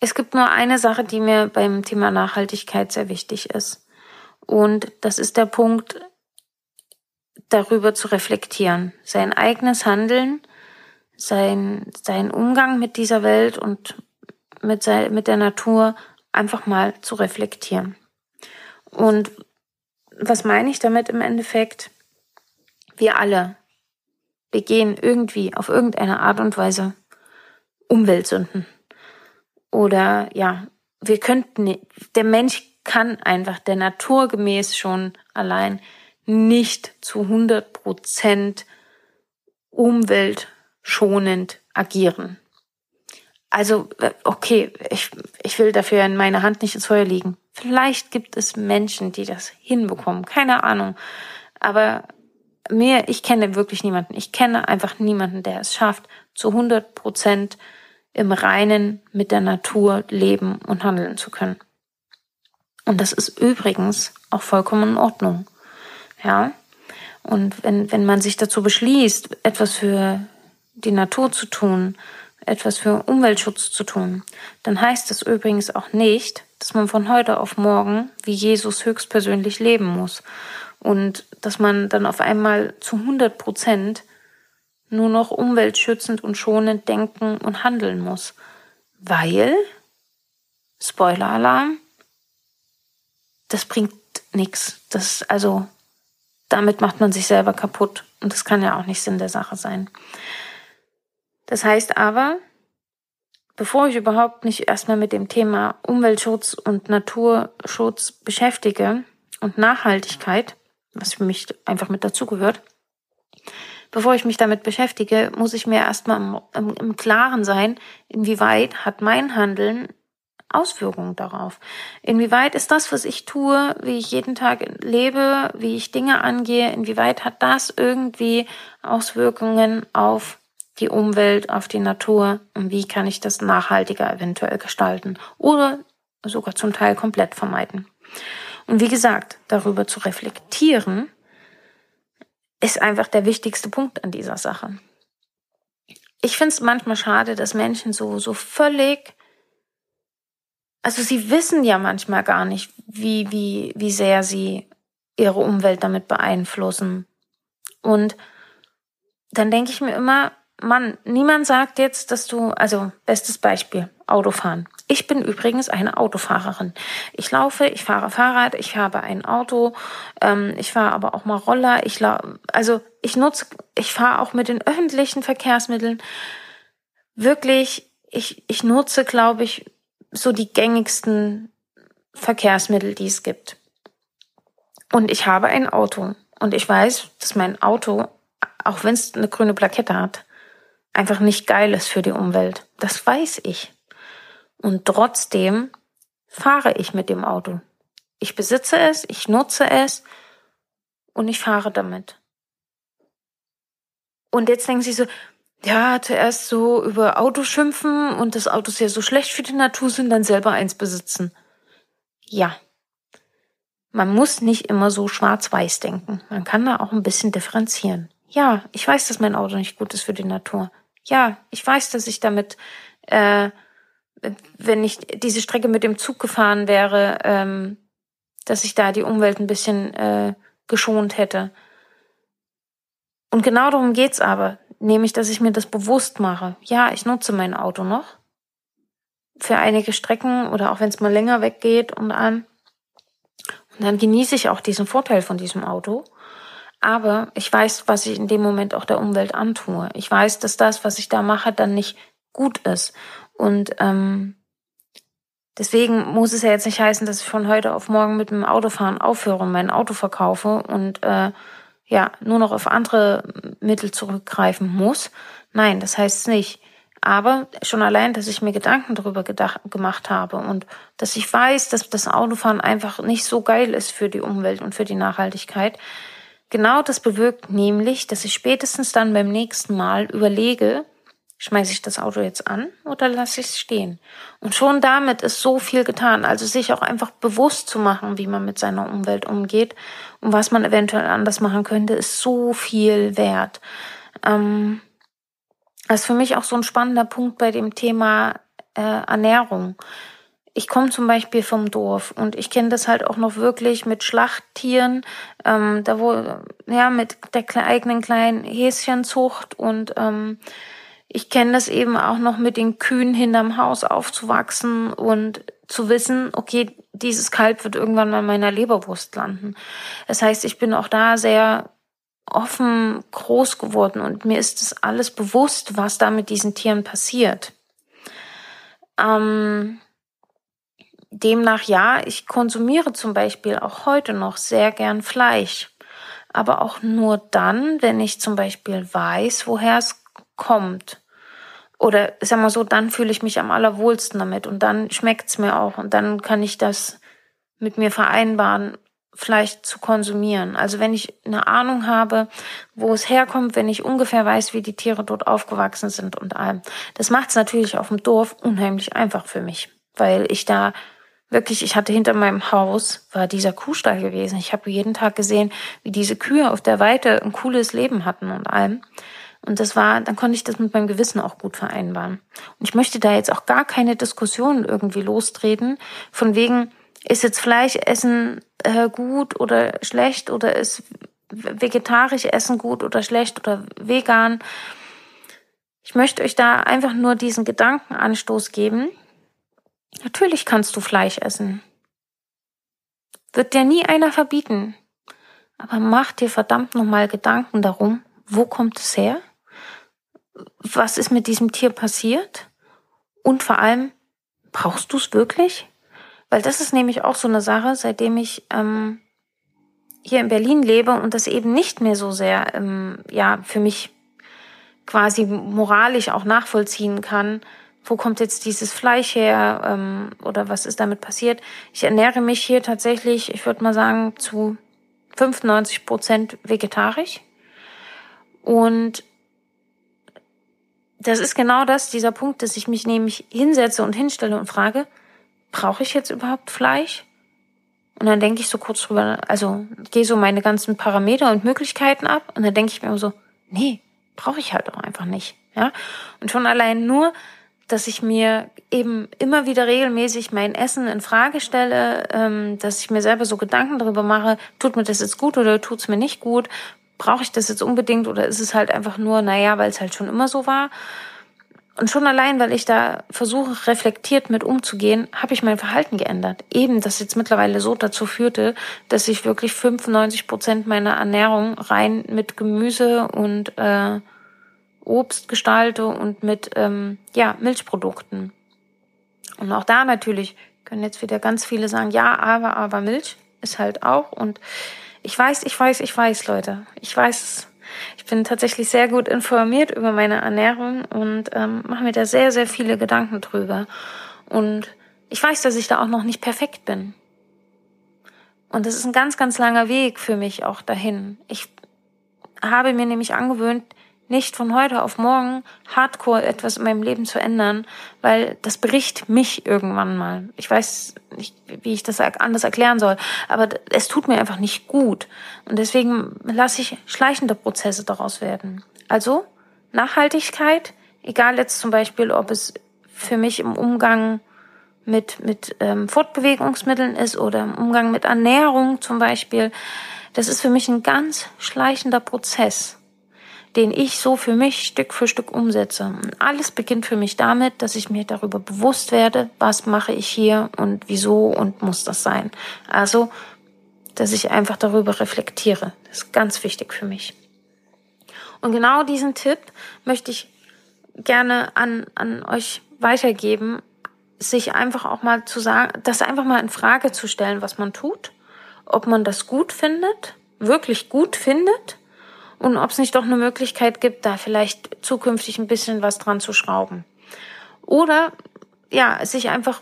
Es gibt nur eine Sache, die mir beim Thema Nachhaltigkeit sehr wichtig ist. Und das ist der Punkt, darüber zu reflektieren, sein eigenes Handeln sein, sein Umgang mit dieser Welt und mit, sein, mit der Natur einfach mal zu reflektieren. Und was meine ich damit im Endeffekt? Wir alle begehen irgendwie auf irgendeine Art und Weise Umweltsünden. Oder ja, wir könnten, der Mensch kann einfach der Natur gemäß schon allein nicht zu 100 Prozent Umwelt schonend agieren. Also, äh, okay, ich, ich will dafür in meiner Hand nicht ins Feuer liegen. Vielleicht gibt es Menschen, die das hinbekommen. Keine Ahnung. Aber mir, ich kenne wirklich niemanden. Ich kenne einfach niemanden, der es schafft, zu 100 Prozent im Reinen mit der Natur leben und handeln zu können. Und das ist übrigens auch vollkommen in Ordnung. Ja. Und wenn, wenn man sich dazu beschließt, etwas für die Natur zu tun, etwas für Umweltschutz zu tun, dann heißt das übrigens auch nicht, dass man von heute auf morgen wie Jesus höchstpersönlich leben muss und dass man dann auf einmal zu 100 Prozent nur noch umweltschützend und schonend denken und handeln muss, weil, Spoiler-Alarm, das bringt nichts. Das, also, damit macht man sich selber kaputt und das kann ja auch nicht Sinn der Sache sein. Das heißt aber, bevor ich überhaupt nicht erstmal mit dem Thema Umweltschutz und Naturschutz beschäftige und Nachhaltigkeit, was für mich einfach mit dazugehört, bevor ich mich damit beschäftige, muss ich mir erstmal im, im, im Klaren sein, inwieweit hat mein Handeln Auswirkungen darauf. Inwieweit ist das, was ich tue, wie ich jeden Tag lebe, wie ich Dinge angehe, inwieweit hat das irgendwie Auswirkungen auf die Umwelt, auf die Natur und wie kann ich das nachhaltiger eventuell gestalten oder sogar zum Teil komplett vermeiden. Und wie gesagt, darüber zu reflektieren, ist einfach der wichtigste Punkt an dieser Sache. Ich finde es manchmal schade, dass Menschen so, so völlig, also sie wissen ja manchmal gar nicht, wie, wie, wie sehr sie ihre Umwelt damit beeinflussen. Und dann denke ich mir immer, Mann, niemand sagt jetzt, dass du, also bestes Beispiel, Autofahren. Ich bin übrigens eine Autofahrerin. Ich laufe, ich fahre Fahrrad, ich habe ein Auto, ähm, ich fahre aber auch mal Roller. Ich also ich nutze, ich fahre auch mit den öffentlichen Verkehrsmitteln. Wirklich, ich, ich nutze, glaube ich, so die gängigsten Verkehrsmittel, die es gibt. Und ich habe ein Auto. Und ich weiß, dass mein Auto, auch wenn es eine grüne Plakette hat, einfach nicht geil ist für die Umwelt. Das weiß ich. Und trotzdem fahre ich mit dem Auto. Ich besitze es, ich nutze es und ich fahre damit. Und jetzt denken sie so, ja, zuerst so über Auto schimpfen und das Autos ja so schlecht für die Natur sind, dann selber eins besitzen. Ja. Man muss nicht immer so schwarz-weiß denken. Man kann da auch ein bisschen differenzieren. Ja, ich weiß, dass mein Auto nicht gut ist für die Natur ja, ich weiß, dass ich damit, äh, wenn ich diese Strecke mit dem Zug gefahren wäre, ähm, dass ich da die Umwelt ein bisschen äh, geschont hätte. Und genau darum geht's aber, nämlich, dass ich mir das bewusst mache. Ja, ich nutze mein Auto noch für einige Strecken oder auch wenn es mal länger weggeht und an. Und dann genieße ich auch diesen Vorteil von diesem Auto. Aber ich weiß, was ich in dem Moment auch der Umwelt antue. Ich weiß, dass das, was ich da mache, dann nicht gut ist. Und ähm, deswegen muss es ja jetzt nicht heißen, dass ich von heute auf morgen mit dem Autofahren aufhöre und mein Auto verkaufe und äh, ja nur noch auf andere Mittel zurückgreifen muss. Nein, das heißt es nicht. Aber schon allein, dass ich mir Gedanken darüber gedacht, gemacht habe und dass ich weiß, dass das Autofahren einfach nicht so geil ist für die Umwelt und für die Nachhaltigkeit, Genau das bewirkt nämlich, dass ich spätestens dann beim nächsten Mal überlege, schmeiße ich das Auto jetzt an oder lasse ich es stehen? Und schon damit ist so viel getan. Also sich auch einfach bewusst zu machen, wie man mit seiner Umwelt umgeht und was man eventuell anders machen könnte, ist so viel wert. Ähm, das ist für mich auch so ein spannender Punkt bei dem Thema äh, Ernährung ich komme zum Beispiel vom Dorf und ich kenne das halt auch noch wirklich mit Schlachttieren, ähm, da wo, ja, mit der eigenen kleinen Häschenzucht und ähm, ich kenne das eben auch noch mit den Kühen hinterm Haus aufzuwachsen und zu wissen, okay, dieses Kalb wird irgendwann mal in meiner Leberwurst landen. Das heißt, ich bin auch da sehr offen groß geworden und mir ist das alles bewusst, was da mit diesen Tieren passiert. Ähm, demnach ja, ich konsumiere zum Beispiel auch heute noch sehr gern Fleisch. Aber auch nur dann, wenn ich zum Beispiel weiß, woher es kommt. Oder sag mal so, dann fühle ich mich am allerwohlsten damit und dann schmeckt's mir auch und dann kann ich das mit mir vereinbaren, Fleisch zu konsumieren. Also wenn ich eine Ahnung habe, wo es herkommt, wenn ich ungefähr weiß, wie die Tiere dort aufgewachsen sind und allem. Das macht es natürlich auf dem Dorf unheimlich einfach für mich, weil ich da wirklich, ich hatte hinter meinem Haus, war dieser Kuhstall gewesen. Ich habe jeden Tag gesehen, wie diese Kühe auf der Weite ein cooles Leben hatten und allem. Und das war, dann konnte ich das mit meinem Gewissen auch gut vereinbaren. Und ich möchte da jetzt auch gar keine Diskussion irgendwie lostreten, von wegen, ist jetzt Fleischessen äh, gut oder schlecht oder ist vegetarisch Essen gut oder schlecht oder vegan. Ich möchte euch da einfach nur diesen Gedankenanstoß geben, Natürlich kannst du Fleisch essen. Wird dir nie einer verbieten. Aber mach dir verdammt nochmal Gedanken darum, wo kommt es her? was ist mit diesem Tier passiert? Und vor allem, brauchst du es wirklich? Weil das ist nämlich auch so eine Sache, seitdem ich ähm, hier in Berlin lebe und das eben nicht mehr so sehr ähm, ja für mich quasi moralisch auch nachvollziehen kann, wo kommt jetzt dieses Fleisch her ähm, oder was ist damit passiert. Ich ernähre mich hier tatsächlich, ich würde mal sagen, zu 95 Prozent vegetarisch. Und das ist genau das, dieser Punkt, dass ich mich nämlich hinsetze und hinstelle und frage, brauche ich jetzt überhaupt Fleisch? Und dann denke ich so kurz drüber, also gehe so meine ganzen Parameter und Möglichkeiten ab und dann denke ich mir so, nee, brauche ich halt auch einfach nicht. Ja? Und schon allein nur, dass ich mir eben immer wieder regelmäßig mein Essen in Frage stelle, ähm, dass ich mir selber so Gedanken darüber mache, tut mir das jetzt gut oder tut es mir nicht gut? Brauche ich das jetzt unbedingt oder ist es halt einfach nur, naja, weil es halt schon immer so war? Und schon allein, weil ich da versuche, reflektiert mit umzugehen, habe ich mein Verhalten geändert. Eben, das jetzt mittlerweile so dazu führte, dass ich wirklich 95 Prozent meiner Ernährung rein mit Gemüse und äh, Obst und mit ähm, ja, Milchprodukten. Und auch da natürlich können jetzt wieder ganz viele sagen, ja, aber, aber Milch ist halt auch. Und ich weiß, ich weiß, ich weiß, Leute. Ich weiß Ich bin tatsächlich sehr gut informiert über meine Ernährung und ähm, mache mir da sehr, sehr viele Gedanken drüber. Und ich weiß, dass ich da auch noch nicht perfekt bin. Und das ist ein ganz, ganz langer Weg für mich auch dahin. Ich habe mir nämlich angewöhnt, nicht von heute auf morgen hardcore etwas in meinem Leben zu ändern, weil das bricht mich irgendwann mal. Ich weiß nicht, wie ich das anders erklären soll, aber es tut mir einfach nicht gut. Und deswegen lasse ich schleichende Prozesse daraus werden. Also Nachhaltigkeit, egal jetzt zum Beispiel, ob es für mich im Umgang mit, mit ähm, Fortbewegungsmitteln ist oder im Umgang mit Ernährung zum Beispiel, das ist für mich ein ganz schleichender Prozess den ich so für mich Stück für Stück umsetze. Und alles beginnt für mich damit, dass ich mir darüber bewusst werde, was mache ich hier und wieso und muss das sein. Also, dass ich einfach darüber reflektiere. Das ist ganz wichtig für mich. Und genau diesen Tipp möchte ich gerne an, an euch weitergeben, sich einfach auch mal zu sagen, das einfach mal in Frage zu stellen, was man tut, ob man das gut findet, wirklich gut findet und ob es nicht doch eine Möglichkeit gibt, da vielleicht zukünftig ein bisschen was dran zu schrauben. Oder ja, sich einfach,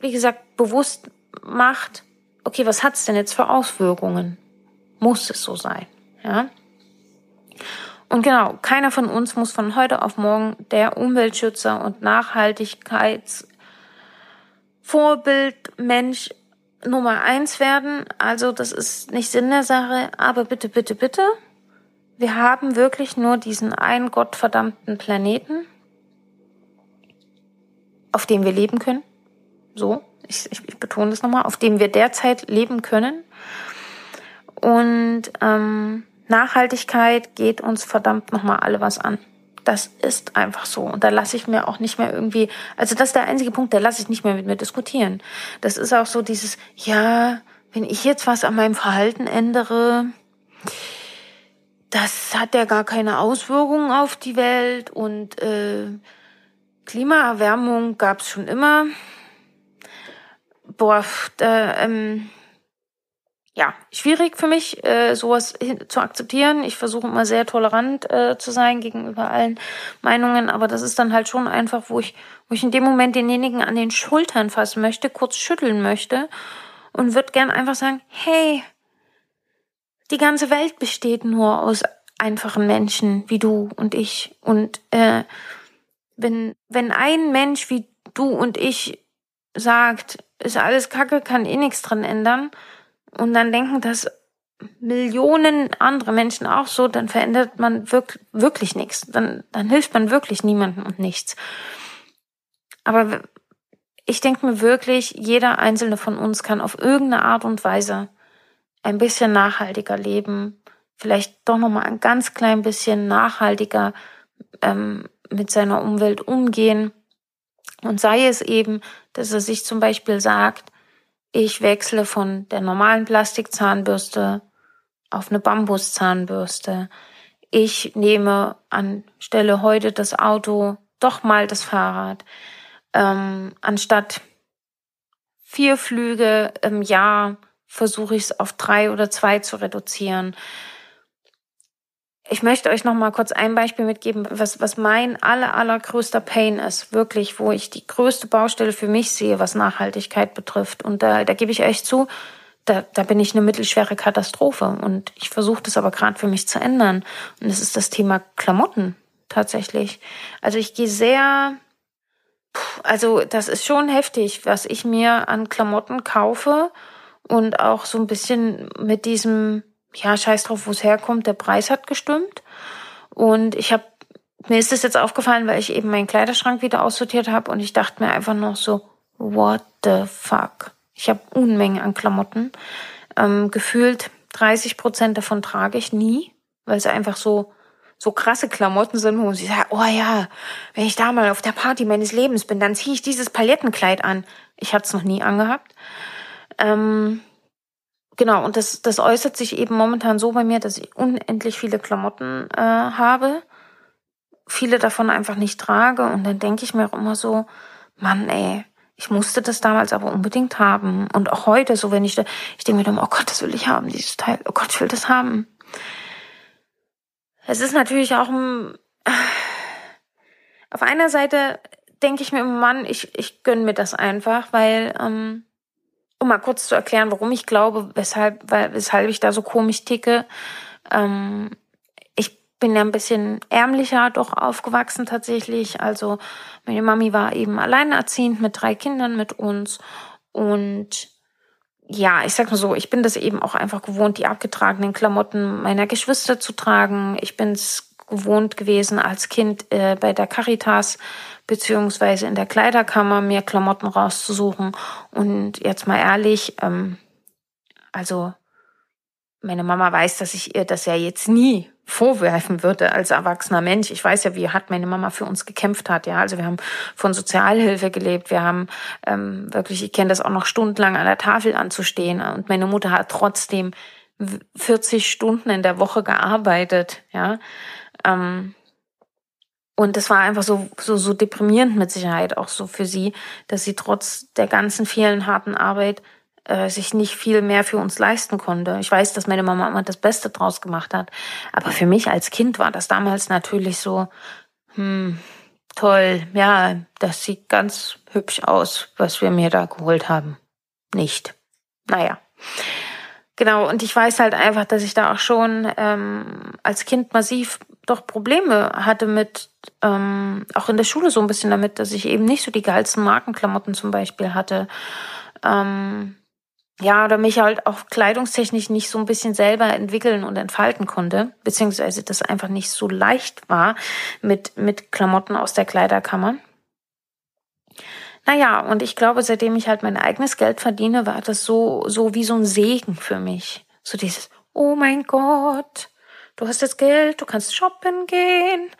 wie gesagt, bewusst macht, okay, was hat's denn jetzt für Auswirkungen? Muss es so sein? Ja? Und genau, keiner von uns muss von heute auf morgen der Umweltschützer und Nachhaltigkeitsvorbild Mensch Nummer eins werden. Also das ist nicht Sinn der Sache, aber bitte, bitte, bitte, wir haben wirklich nur diesen einen gottverdammten Planeten, auf dem wir leben können. So, ich, ich, ich betone das nochmal, auf dem wir derzeit leben können. Und ähm, Nachhaltigkeit geht uns verdammt nochmal alle was an. Das ist einfach so. Und da lasse ich mir auch nicht mehr irgendwie, also das ist der einzige Punkt, da lasse ich nicht mehr mit mir diskutieren. Das ist auch so dieses, ja, wenn ich jetzt was an meinem Verhalten ändere, das hat ja gar keine Auswirkungen auf die Welt und äh, Klimaerwärmung gab's schon immer. Boah, da, ähm, ja, schwierig für mich, äh, sowas zu akzeptieren. Ich versuche immer sehr tolerant äh, zu sein gegenüber allen Meinungen, aber das ist dann halt schon einfach, wo ich, wo ich in dem Moment denjenigen an den Schultern fassen möchte, kurz schütteln möchte und würde gern einfach sagen, hey, die ganze Welt besteht nur aus einfachen Menschen wie du und ich. Und äh, wenn, wenn ein Mensch wie du und ich sagt, ist alles Kacke, kann eh nichts dran ändern, und dann denken das Millionen andere Menschen auch so, dann verändert man wirklich, wirklich nichts. Dann, dann hilft man wirklich niemandem und nichts. Aber ich denke mir wirklich, jeder einzelne von uns kann auf irgendeine Art und Weise ein bisschen nachhaltiger leben, vielleicht doch nochmal ein ganz klein bisschen nachhaltiger ähm, mit seiner Umwelt umgehen. Und sei es eben, dass er sich zum Beispiel sagt, ich wechsle von der normalen Plastikzahnbürste auf eine Bambuszahnbürste. ich nehme anstelle heute das Auto doch mal das Fahrrad. Ähm, anstatt vier Flüge im Jahr versuche ich es auf drei oder zwei zu reduzieren. Ich möchte euch noch mal kurz ein Beispiel mitgeben, was, was mein aller, allergrößter Pain ist, wirklich, wo ich die größte Baustelle für mich sehe, was Nachhaltigkeit betrifft. Und da, da gebe ich echt zu, da, da bin ich eine mittelschwere Katastrophe. Und ich versuche das aber gerade für mich zu ändern. Und das ist das Thema Klamotten tatsächlich. Also ich gehe sehr, also das ist schon heftig, was ich mir an Klamotten kaufe und auch so ein bisschen mit diesem, ja, scheiß drauf, wo es herkommt, der Preis hat gestimmt. Und ich habe, mir ist das jetzt aufgefallen, weil ich eben meinen Kleiderschrank wieder aussortiert habe und ich dachte mir einfach noch so, what the fuck? Ich habe Unmengen an Klamotten. Ähm, gefühlt 30 Prozent davon trage ich nie, weil es einfach so so krasse Klamotten sind, wo sie sagt, oh ja, wenn ich da mal auf der Party meines Lebens bin, dann ziehe ich dieses Palettenkleid an. Ich hatte es noch nie angehabt. Ähm, genau, und das, das äußert sich eben momentan so bei mir, dass ich unendlich viele Klamotten äh, habe, viele davon einfach nicht trage. Und dann denke ich mir auch immer so, Mann, ey, ich musste das damals aber unbedingt haben. Und auch heute, so wenn ich da, ich denke mir dann, oh Gott, das will ich haben, dieses Teil. Oh Gott, ich will das haben. Es ist natürlich auch ein, auf einer Seite denke ich mir Mann, ich, ich gönn mir das einfach, weil, ähm, um mal kurz zu erklären, warum ich glaube, weshalb, weshalb ich da so komisch ticke. Ähm, ich bin ja ein bisschen ärmlicher doch aufgewachsen tatsächlich. Also meine Mami war eben alleinerziehend mit drei Kindern mit uns und ja, ich sag mal so, ich bin das eben auch einfach gewohnt, die abgetragenen Klamotten meiner Geschwister zu tragen. Ich bin es gewohnt gewesen, als Kind äh, bei der Caritas beziehungsweise in der Kleiderkammer mir Klamotten rauszusuchen. Und jetzt mal ehrlich, ähm, also meine Mama weiß, dass ich ihr das ja jetzt nie vorwerfen würde als erwachsener Mensch. Ich weiß ja, wie hart meine Mama für uns gekämpft hat. Ja, also wir haben von Sozialhilfe gelebt. Wir haben ähm, wirklich, ich kenne das auch noch stundenlang an der Tafel anzustehen. Und meine Mutter hat trotzdem 40 Stunden in der Woche gearbeitet. Ja, ähm, und das war einfach so, so, so deprimierend mit Sicherheit auch so für sie, dass sie trotz der ganzen vielen harten Arbeit äh, sich nicht viel mehr für uns leisten konnte. Ich weiß, dass meine Mama immer das Beste draus gemacht hat. Aber für mich als Kind war das damals natürlich so, hm, toll, ja, das sieht ganz hübsch aus, was wir mir da geholt haben. Nicht. Naja. Genau, und ich weiß halt einfach, dass ich da auch schon ähm, als Kind massiv doch Probleme hatte mit, ähm, auch in der Schule so ein bisschen damit, dass ich eben nicht so die geilsten Markenklamotten zum Beispiel hatte. Ähm, ja, oder mich halt auch kleidungstechnisch nicht so ein bisschen selber entwickeln und entfalten konnte, beziehungsweise das einfach nicht so leicht war mit, mit Klamotten aus der Kleiderkammer. Naja, und ich glaube, seitdem ich halt mein eigenes Geld verdiene, war das so, so wie so ein Segen für mich. So dieses, oh mein Gott, du hast jetzt Geld, du kannst shoppen gehen.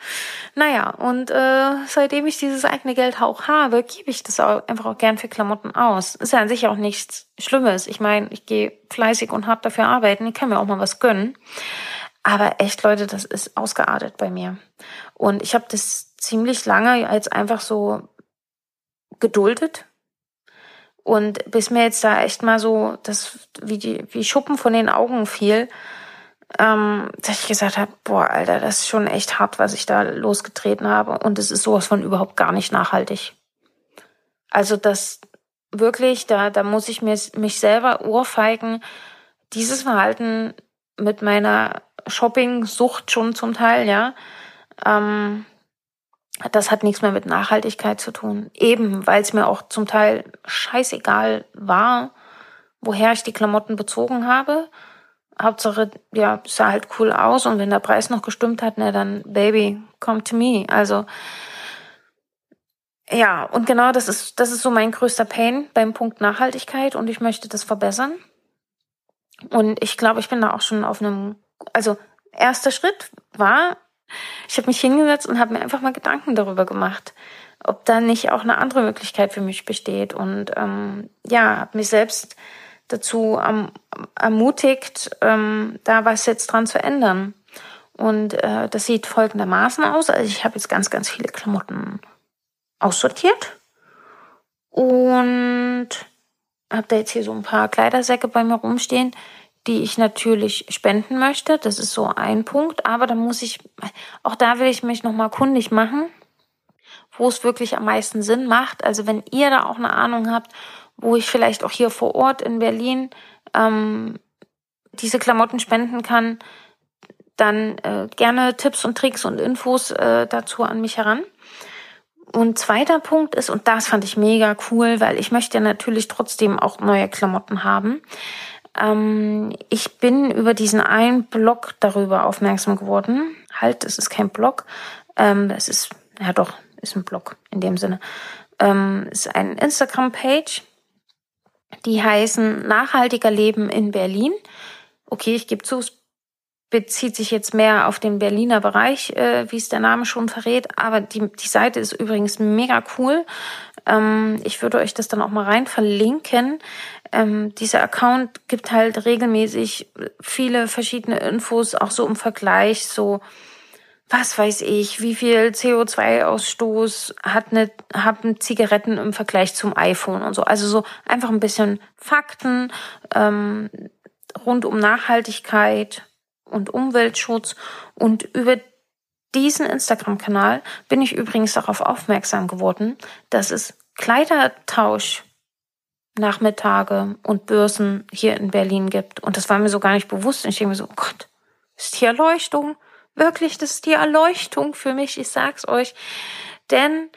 Naja, und äh, seitdem ich dieses eigene Geld auch habe, gebe ich das auch einfach auch gern für Klamotten aus. Ist ja an sich auch nichts Schlimmes. Ich meine, ich gehe fleißig und hart dafür arbeiten. Ich kann mir auch mal was gönnen. Aber echt, Leute, das ist ausgeartet bei mir. Und ich habe das ziemlich lange als einfach so geduldet. Und bis mir jetzt da echt mal so das wie die wie Schuppen von den Augen fiel, ähm, dass ich gesagt habe, boah, Alter, das ist schon echt hart, was ich da losgetreten habe. Und es ist sowas von überhaupt gar nicht nachhaltig. Also das wirklich, da, da muss ich mir, mich selber ohrfeigen, dieses Verhalten mit meiner Shopping-Sucht schon zum Teil, ja, ähm, das hat nichts mehr mit Nachhaltigkeit zu tun. Eben, weil es mir auch zum Teil scheißegal war, woher ich die Klamotten bezogen habe Hauptsache, ja, sah halt cool aus und wenn der Preis noch gestimmt hat, ne, dann Baby, come to me. Also ja, und genau das ist das ist so mein größter Pain beim Punkt Nachhaltigkeit und ich möchte das verbessern. Und ich glaube, ich bin da auch schon auf einem also erster Schritt war, ich habe mich hingesetzt und habe mir einfach mal Gedanken darüber gemacht, ob da nicht auch eine andere Möglichkeit für mich besteht und ähm, ja, habe mich selbst dazu erm, ermutigt, ähm, da was jetzt dran zu ändern. Und äh, das sieht folgendermaßen aus. Also ich habe jetzt ganz, ganz viele Klamotten aussortiert und habe da jetzt hier so ein paar Kleidersäcke bei mir rumstehen, die ich natürlich spenden möchte. Das ist so ein Punkt. Aber da muss ich, auch da will ich mich nochmal kundig machen, wo es wirklich am meisten Sinn macht. Also wenn ihr da auch eine Ahnung habt, wo ich vielleicht auch hier vor Ort in Berlin ähm, diese Klamotten spenden kann, dann äh, gerne Tipps und Tricks und Infos äh, dazu an mich heran. Und zweiter Punkt ist, und das fand ich mega cool, weil ich möchte natürlich trotzdem auch neue Klamotten haben. Ähm, ich bin über diesen einen Blog darüber aufmerksam geworden. Halt, es ist kein Blog. Ähm, es ist, ja doch, ist ein Blog in dem Sinne. Ähm, ist ein Instagram-Page. Die heißen Nachhaltiger Leben in Berlin. Okay, ich gebe zu, es bezieht sich jetzt mehr auf den Berliner Bereich, äh, wie es der Name schon verrät. Aber die, die Seite ist übrigens mega cool. Ähm, ich würde euch das dann auch mal rein verlinken. Ähm, dieser Account gibt halt regelmäßig viele verschiedene Infos, auch so im Vergleich, so was weiß ich, wie viel CO2-Ausstoß hat eine, haben Zigaretten im Vergleich zum iPhone und so. Also so einfach ein bisschen Fakten ähm, rund um Nachhaltigkeit und Umweltschutz. Und über diesen Instagram-Kanal bin ich übrigens darauf aufmerksam geworden, dass es Kleidertausch Nachmittage und Börsen hier in Berlin gibt. Und das war mir so gar nicht bewusst. Und ich denke mir so, oh Gott, ist die Erleuchtung. Wirklich, das ist die Erleuchtung für mich. Ich sag's euch. Denn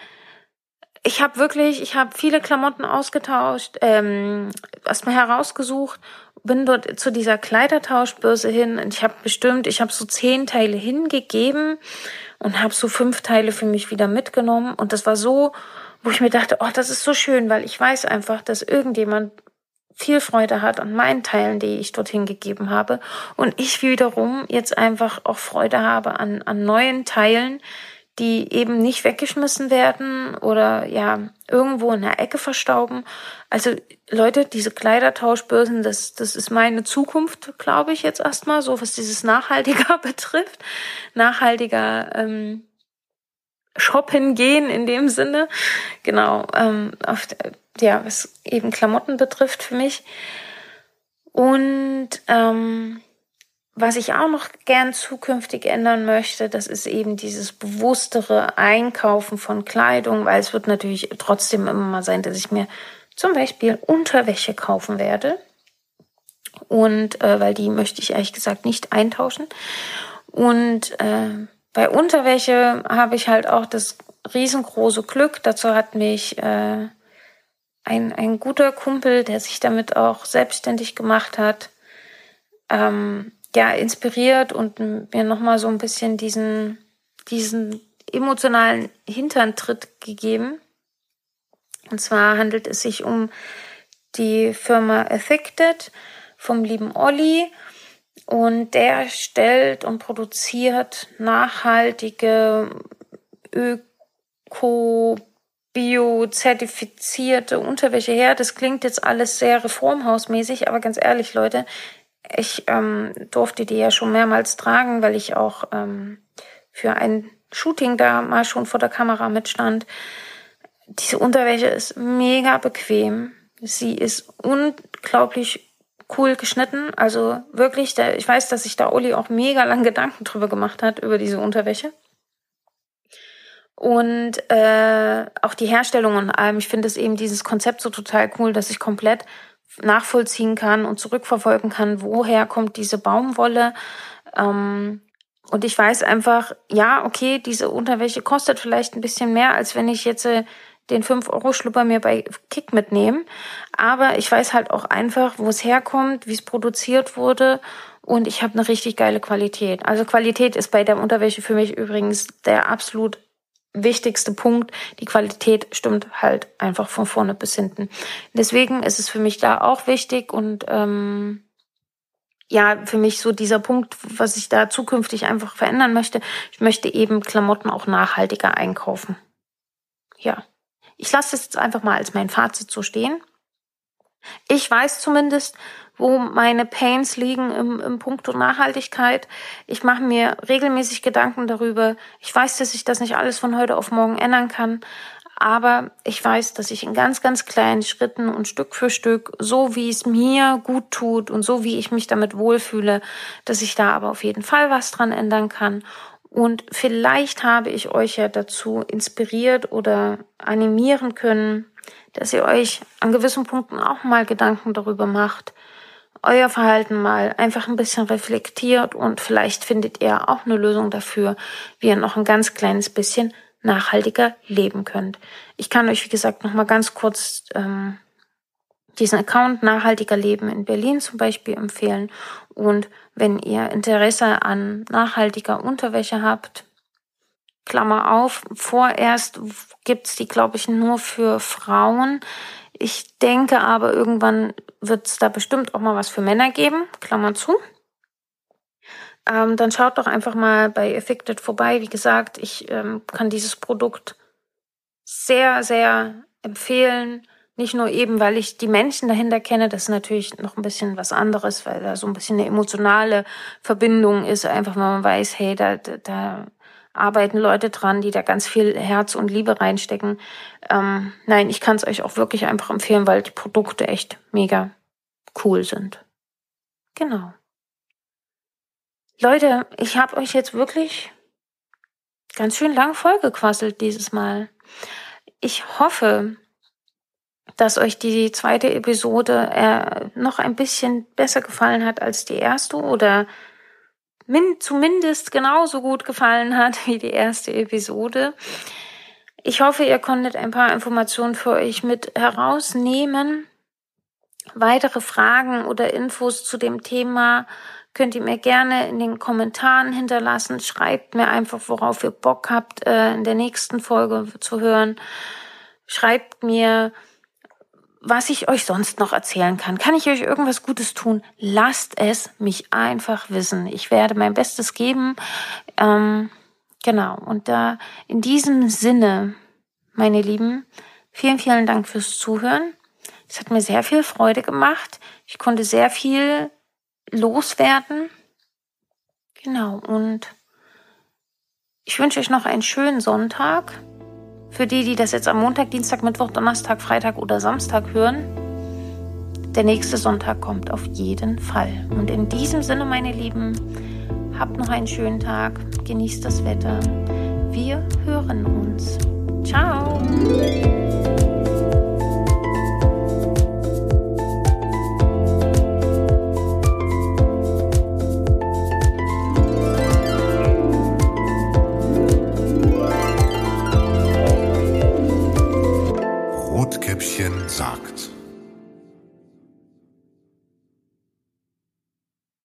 ich habe wirklich, ich habe viele Klamotten ausgetauscht, ähm, erstmal herausgesucht bin dort zu dieser Kleidertauschbörse hin und ich habe bestimmt, ich habe so zehn Teile hingegeben und habe so fünf Teile für mich wieder mitgenommen. Und das war so, wo ich mir dachte, oh, das ist so schön, weil ich weiß einfach, dass irgendjemand viel Freude hat an meinen Teilen, die ich dorthin gegeben habe. Und ich wiederum jetzt einfach auch Freude habe an, an neuen Teilen, die eben nicht weggeschmissen werden oder ja irgendwo in der Ecke verstauben. Also Leute, diese Kleidertauschbörsen, das, das ist meine Zukunft, glaube ich jetzt erstmal, so was dieses Nachhaltiger betrifft. Nachhaltiger ähm, shoppen gehen in dem Sinne. Genau, ähm, auf, ja, was eben Klamotten betrifft für mich. Und ähm, was ich auch noch gern zukünftig ändern möchte, das ist eben dieses bewusstere Einkaufen von Kleidung, weil es wird natürlich trotzdem immer mal sein, dass ich mir zum Beispiel Unterwäsche kaufen werde. Und äh, weil die möchte ich ehrlich gesagt nicht eintauschen. Und äh, bei Unterwäsche habe ich halt auch das riesengroße Glück. Dazu hat mich äh, ein, ein guter Kumpel, der sich damit auch selbstständig gemacht hat, ähm, ja, inspiriert und mir nochmal so ein bisschen diesen, diesen emotionalen Hinterntritt gegeben. Und zwar handelt es sich um die Firma Affected vom lieben Olli. Und der stellt und produziert nachhaltige, öko, bio-zertifizierte Unterwäsche her. Das klingt jetzt alles sehr reformhausmäßig, aber ganz ehrlich, Leute, ich ähm, durfte die ja schon mehrmals tragen, weil ich auch ähm, für ein Shooting da mal schon vor der Kamera mitstand. Diese Unterwäsche ist mega bequem. Sie ist unglaublich cool geschnitten. Also wirklich, der, ich weiß, dass sich da Uli auch mega lang Gedanken drüber gemacht hat, über diese Unterwäsche. Und äh, auch die Herstellung und allem. Ich finde es eben dieses Konzept so total cool, dass ich komplett nachvollziehen kann und zurückverfolgen kann, woher kommt diese Baumwolle. Ähm, und ich weiß einfach, ja, okay, diese Unterwäsche kostet vielleicht ein bisschen mehr, als wenn ich jetzt äh, den 5-Euro-Schlupper mir bei Kick mitnehme. Aber ich weiß halt auch einfach, wo es herkommt, wie es produziert wurde und ich habe eine richtig geile Qualität. Also Qualität ist bei der Unterwäsche für mich übrigens der absolut wichtigste Punkt. Die Qualität stimmt halt einfach von vorne bis hinten. Deswegen ist es für mich da auch wichtig und ähm, ja, für mich so dieser Punkt, was ich da zukünftig einfach verändern möchte. Ich möchte eben Klamotten auch nachhaltiger einkaufen. Ja. Ich lasse es jetzt einfach mal als mein Fazit so stehen. Ich weiß zumindest, wo meine Pains liegen im, im Punkto Nachhaltigkeit. Ich mache mir regelmäßig Gedanken darüber. Ich weiß, dass ich das nicht alles von heute auf morgen ändern kann, aber ich weiß, dass ich in ganz, ganz kleinen Schritten und Stück für Stück, so wie es mir gut tut und so wie ich mich damit wohlfühle, dass ich da aber auf jeden Fall was dran ändern kann. Und vielleicht habe ich euch ja dazu inspiriert oder animieren können, dass ihr euch an gewissen Punkten auch mal Gedanken darüber macht, euer Verhalten mal einfach ein bisschen reflektiert und vielleicht findet ihr auch eine Lösung dafür, wie ihr noch ein ganz kleines bisschen nachhaltiger leben könnt. Ich kann euch, wie gesagt, noch mal ganz kurz ähm, diesen Account Nachhaltiger Leben in Berlin zum Beispiel empfehlen. Und wenn ihr Interesse an nachhaltiger Unterwäsche habt, Klammer auf, vorerst gibt's die, glaube ich, nur für Frauen. Ich denke aber, irgendwann wird's da bestimmt auch mal was für Männer geben, Klammer zu ähm, dann schaut doch einfach mal bei Affected vorbei. Wie gesagt, ich ähm, kann dieses Produkt sehr, sehr empfehlen. Nicht nur eben, weil ich die Menschen dahinter kenne, das ist natürlich noch ein bisschen was anderes, weil da so ein bisschen eine emotionale Verbindung ist, einfach weil man weiß, hey, da, da, arbeiten Leute dran, die da ganz viel Herz und Liebe reinstecken. Ähm, nein, ich kann es euch auch wirklich einfach empfehlen, weil die Produkte echt mega cool sind. Genau. Leute, ich habe euch jetzt wirklich ganz schön lang vollgequasselt dieses Mal. Ich hoffe, dass euch die zweite Episode äh, noch ein bisschen besser gefallen hat als die erste oder min zumindest genauso gut gefallen hat wie die erste Episode. Ich hoffe, ihr konntet ein paar Informationen für euch mit herausnehmen. Weitere Fragen oder Infos zu dem Thema könnt ihr mir gerne in den Kommentaren hinterlassen. Schreibt mir einfach, worauf ihr Bock habt, äh, in der nächsten Folge zu hören. Schreibt mir, was ich euch sonst noch erzählen kann. Kann ich euch irgendwas Gutes tun? Lasst es mich einfach wissen. Ich werde mein Bestes geben. Ähm, genau. Und da in diesem Sinne, meine Lieben, vielen, vielen Dank fürs Zuhören. Es hat mir sehr viel Freude gemacht. Ich konnte sehr viel loswerden. Genau, und ich wünsche euch noch einen schönen Sonntag. Für die, die das jetzt am Montag, Dienstag, Mittwoch, Donnerstag, Freitag oder Samstag hören, der nächste Sonntag kommt auf jeden Fall. Und in diesem Sinne, meine Lieben, habt noch einen schönen Tag, genießt das Wetter. Wir hören uns. Ciao.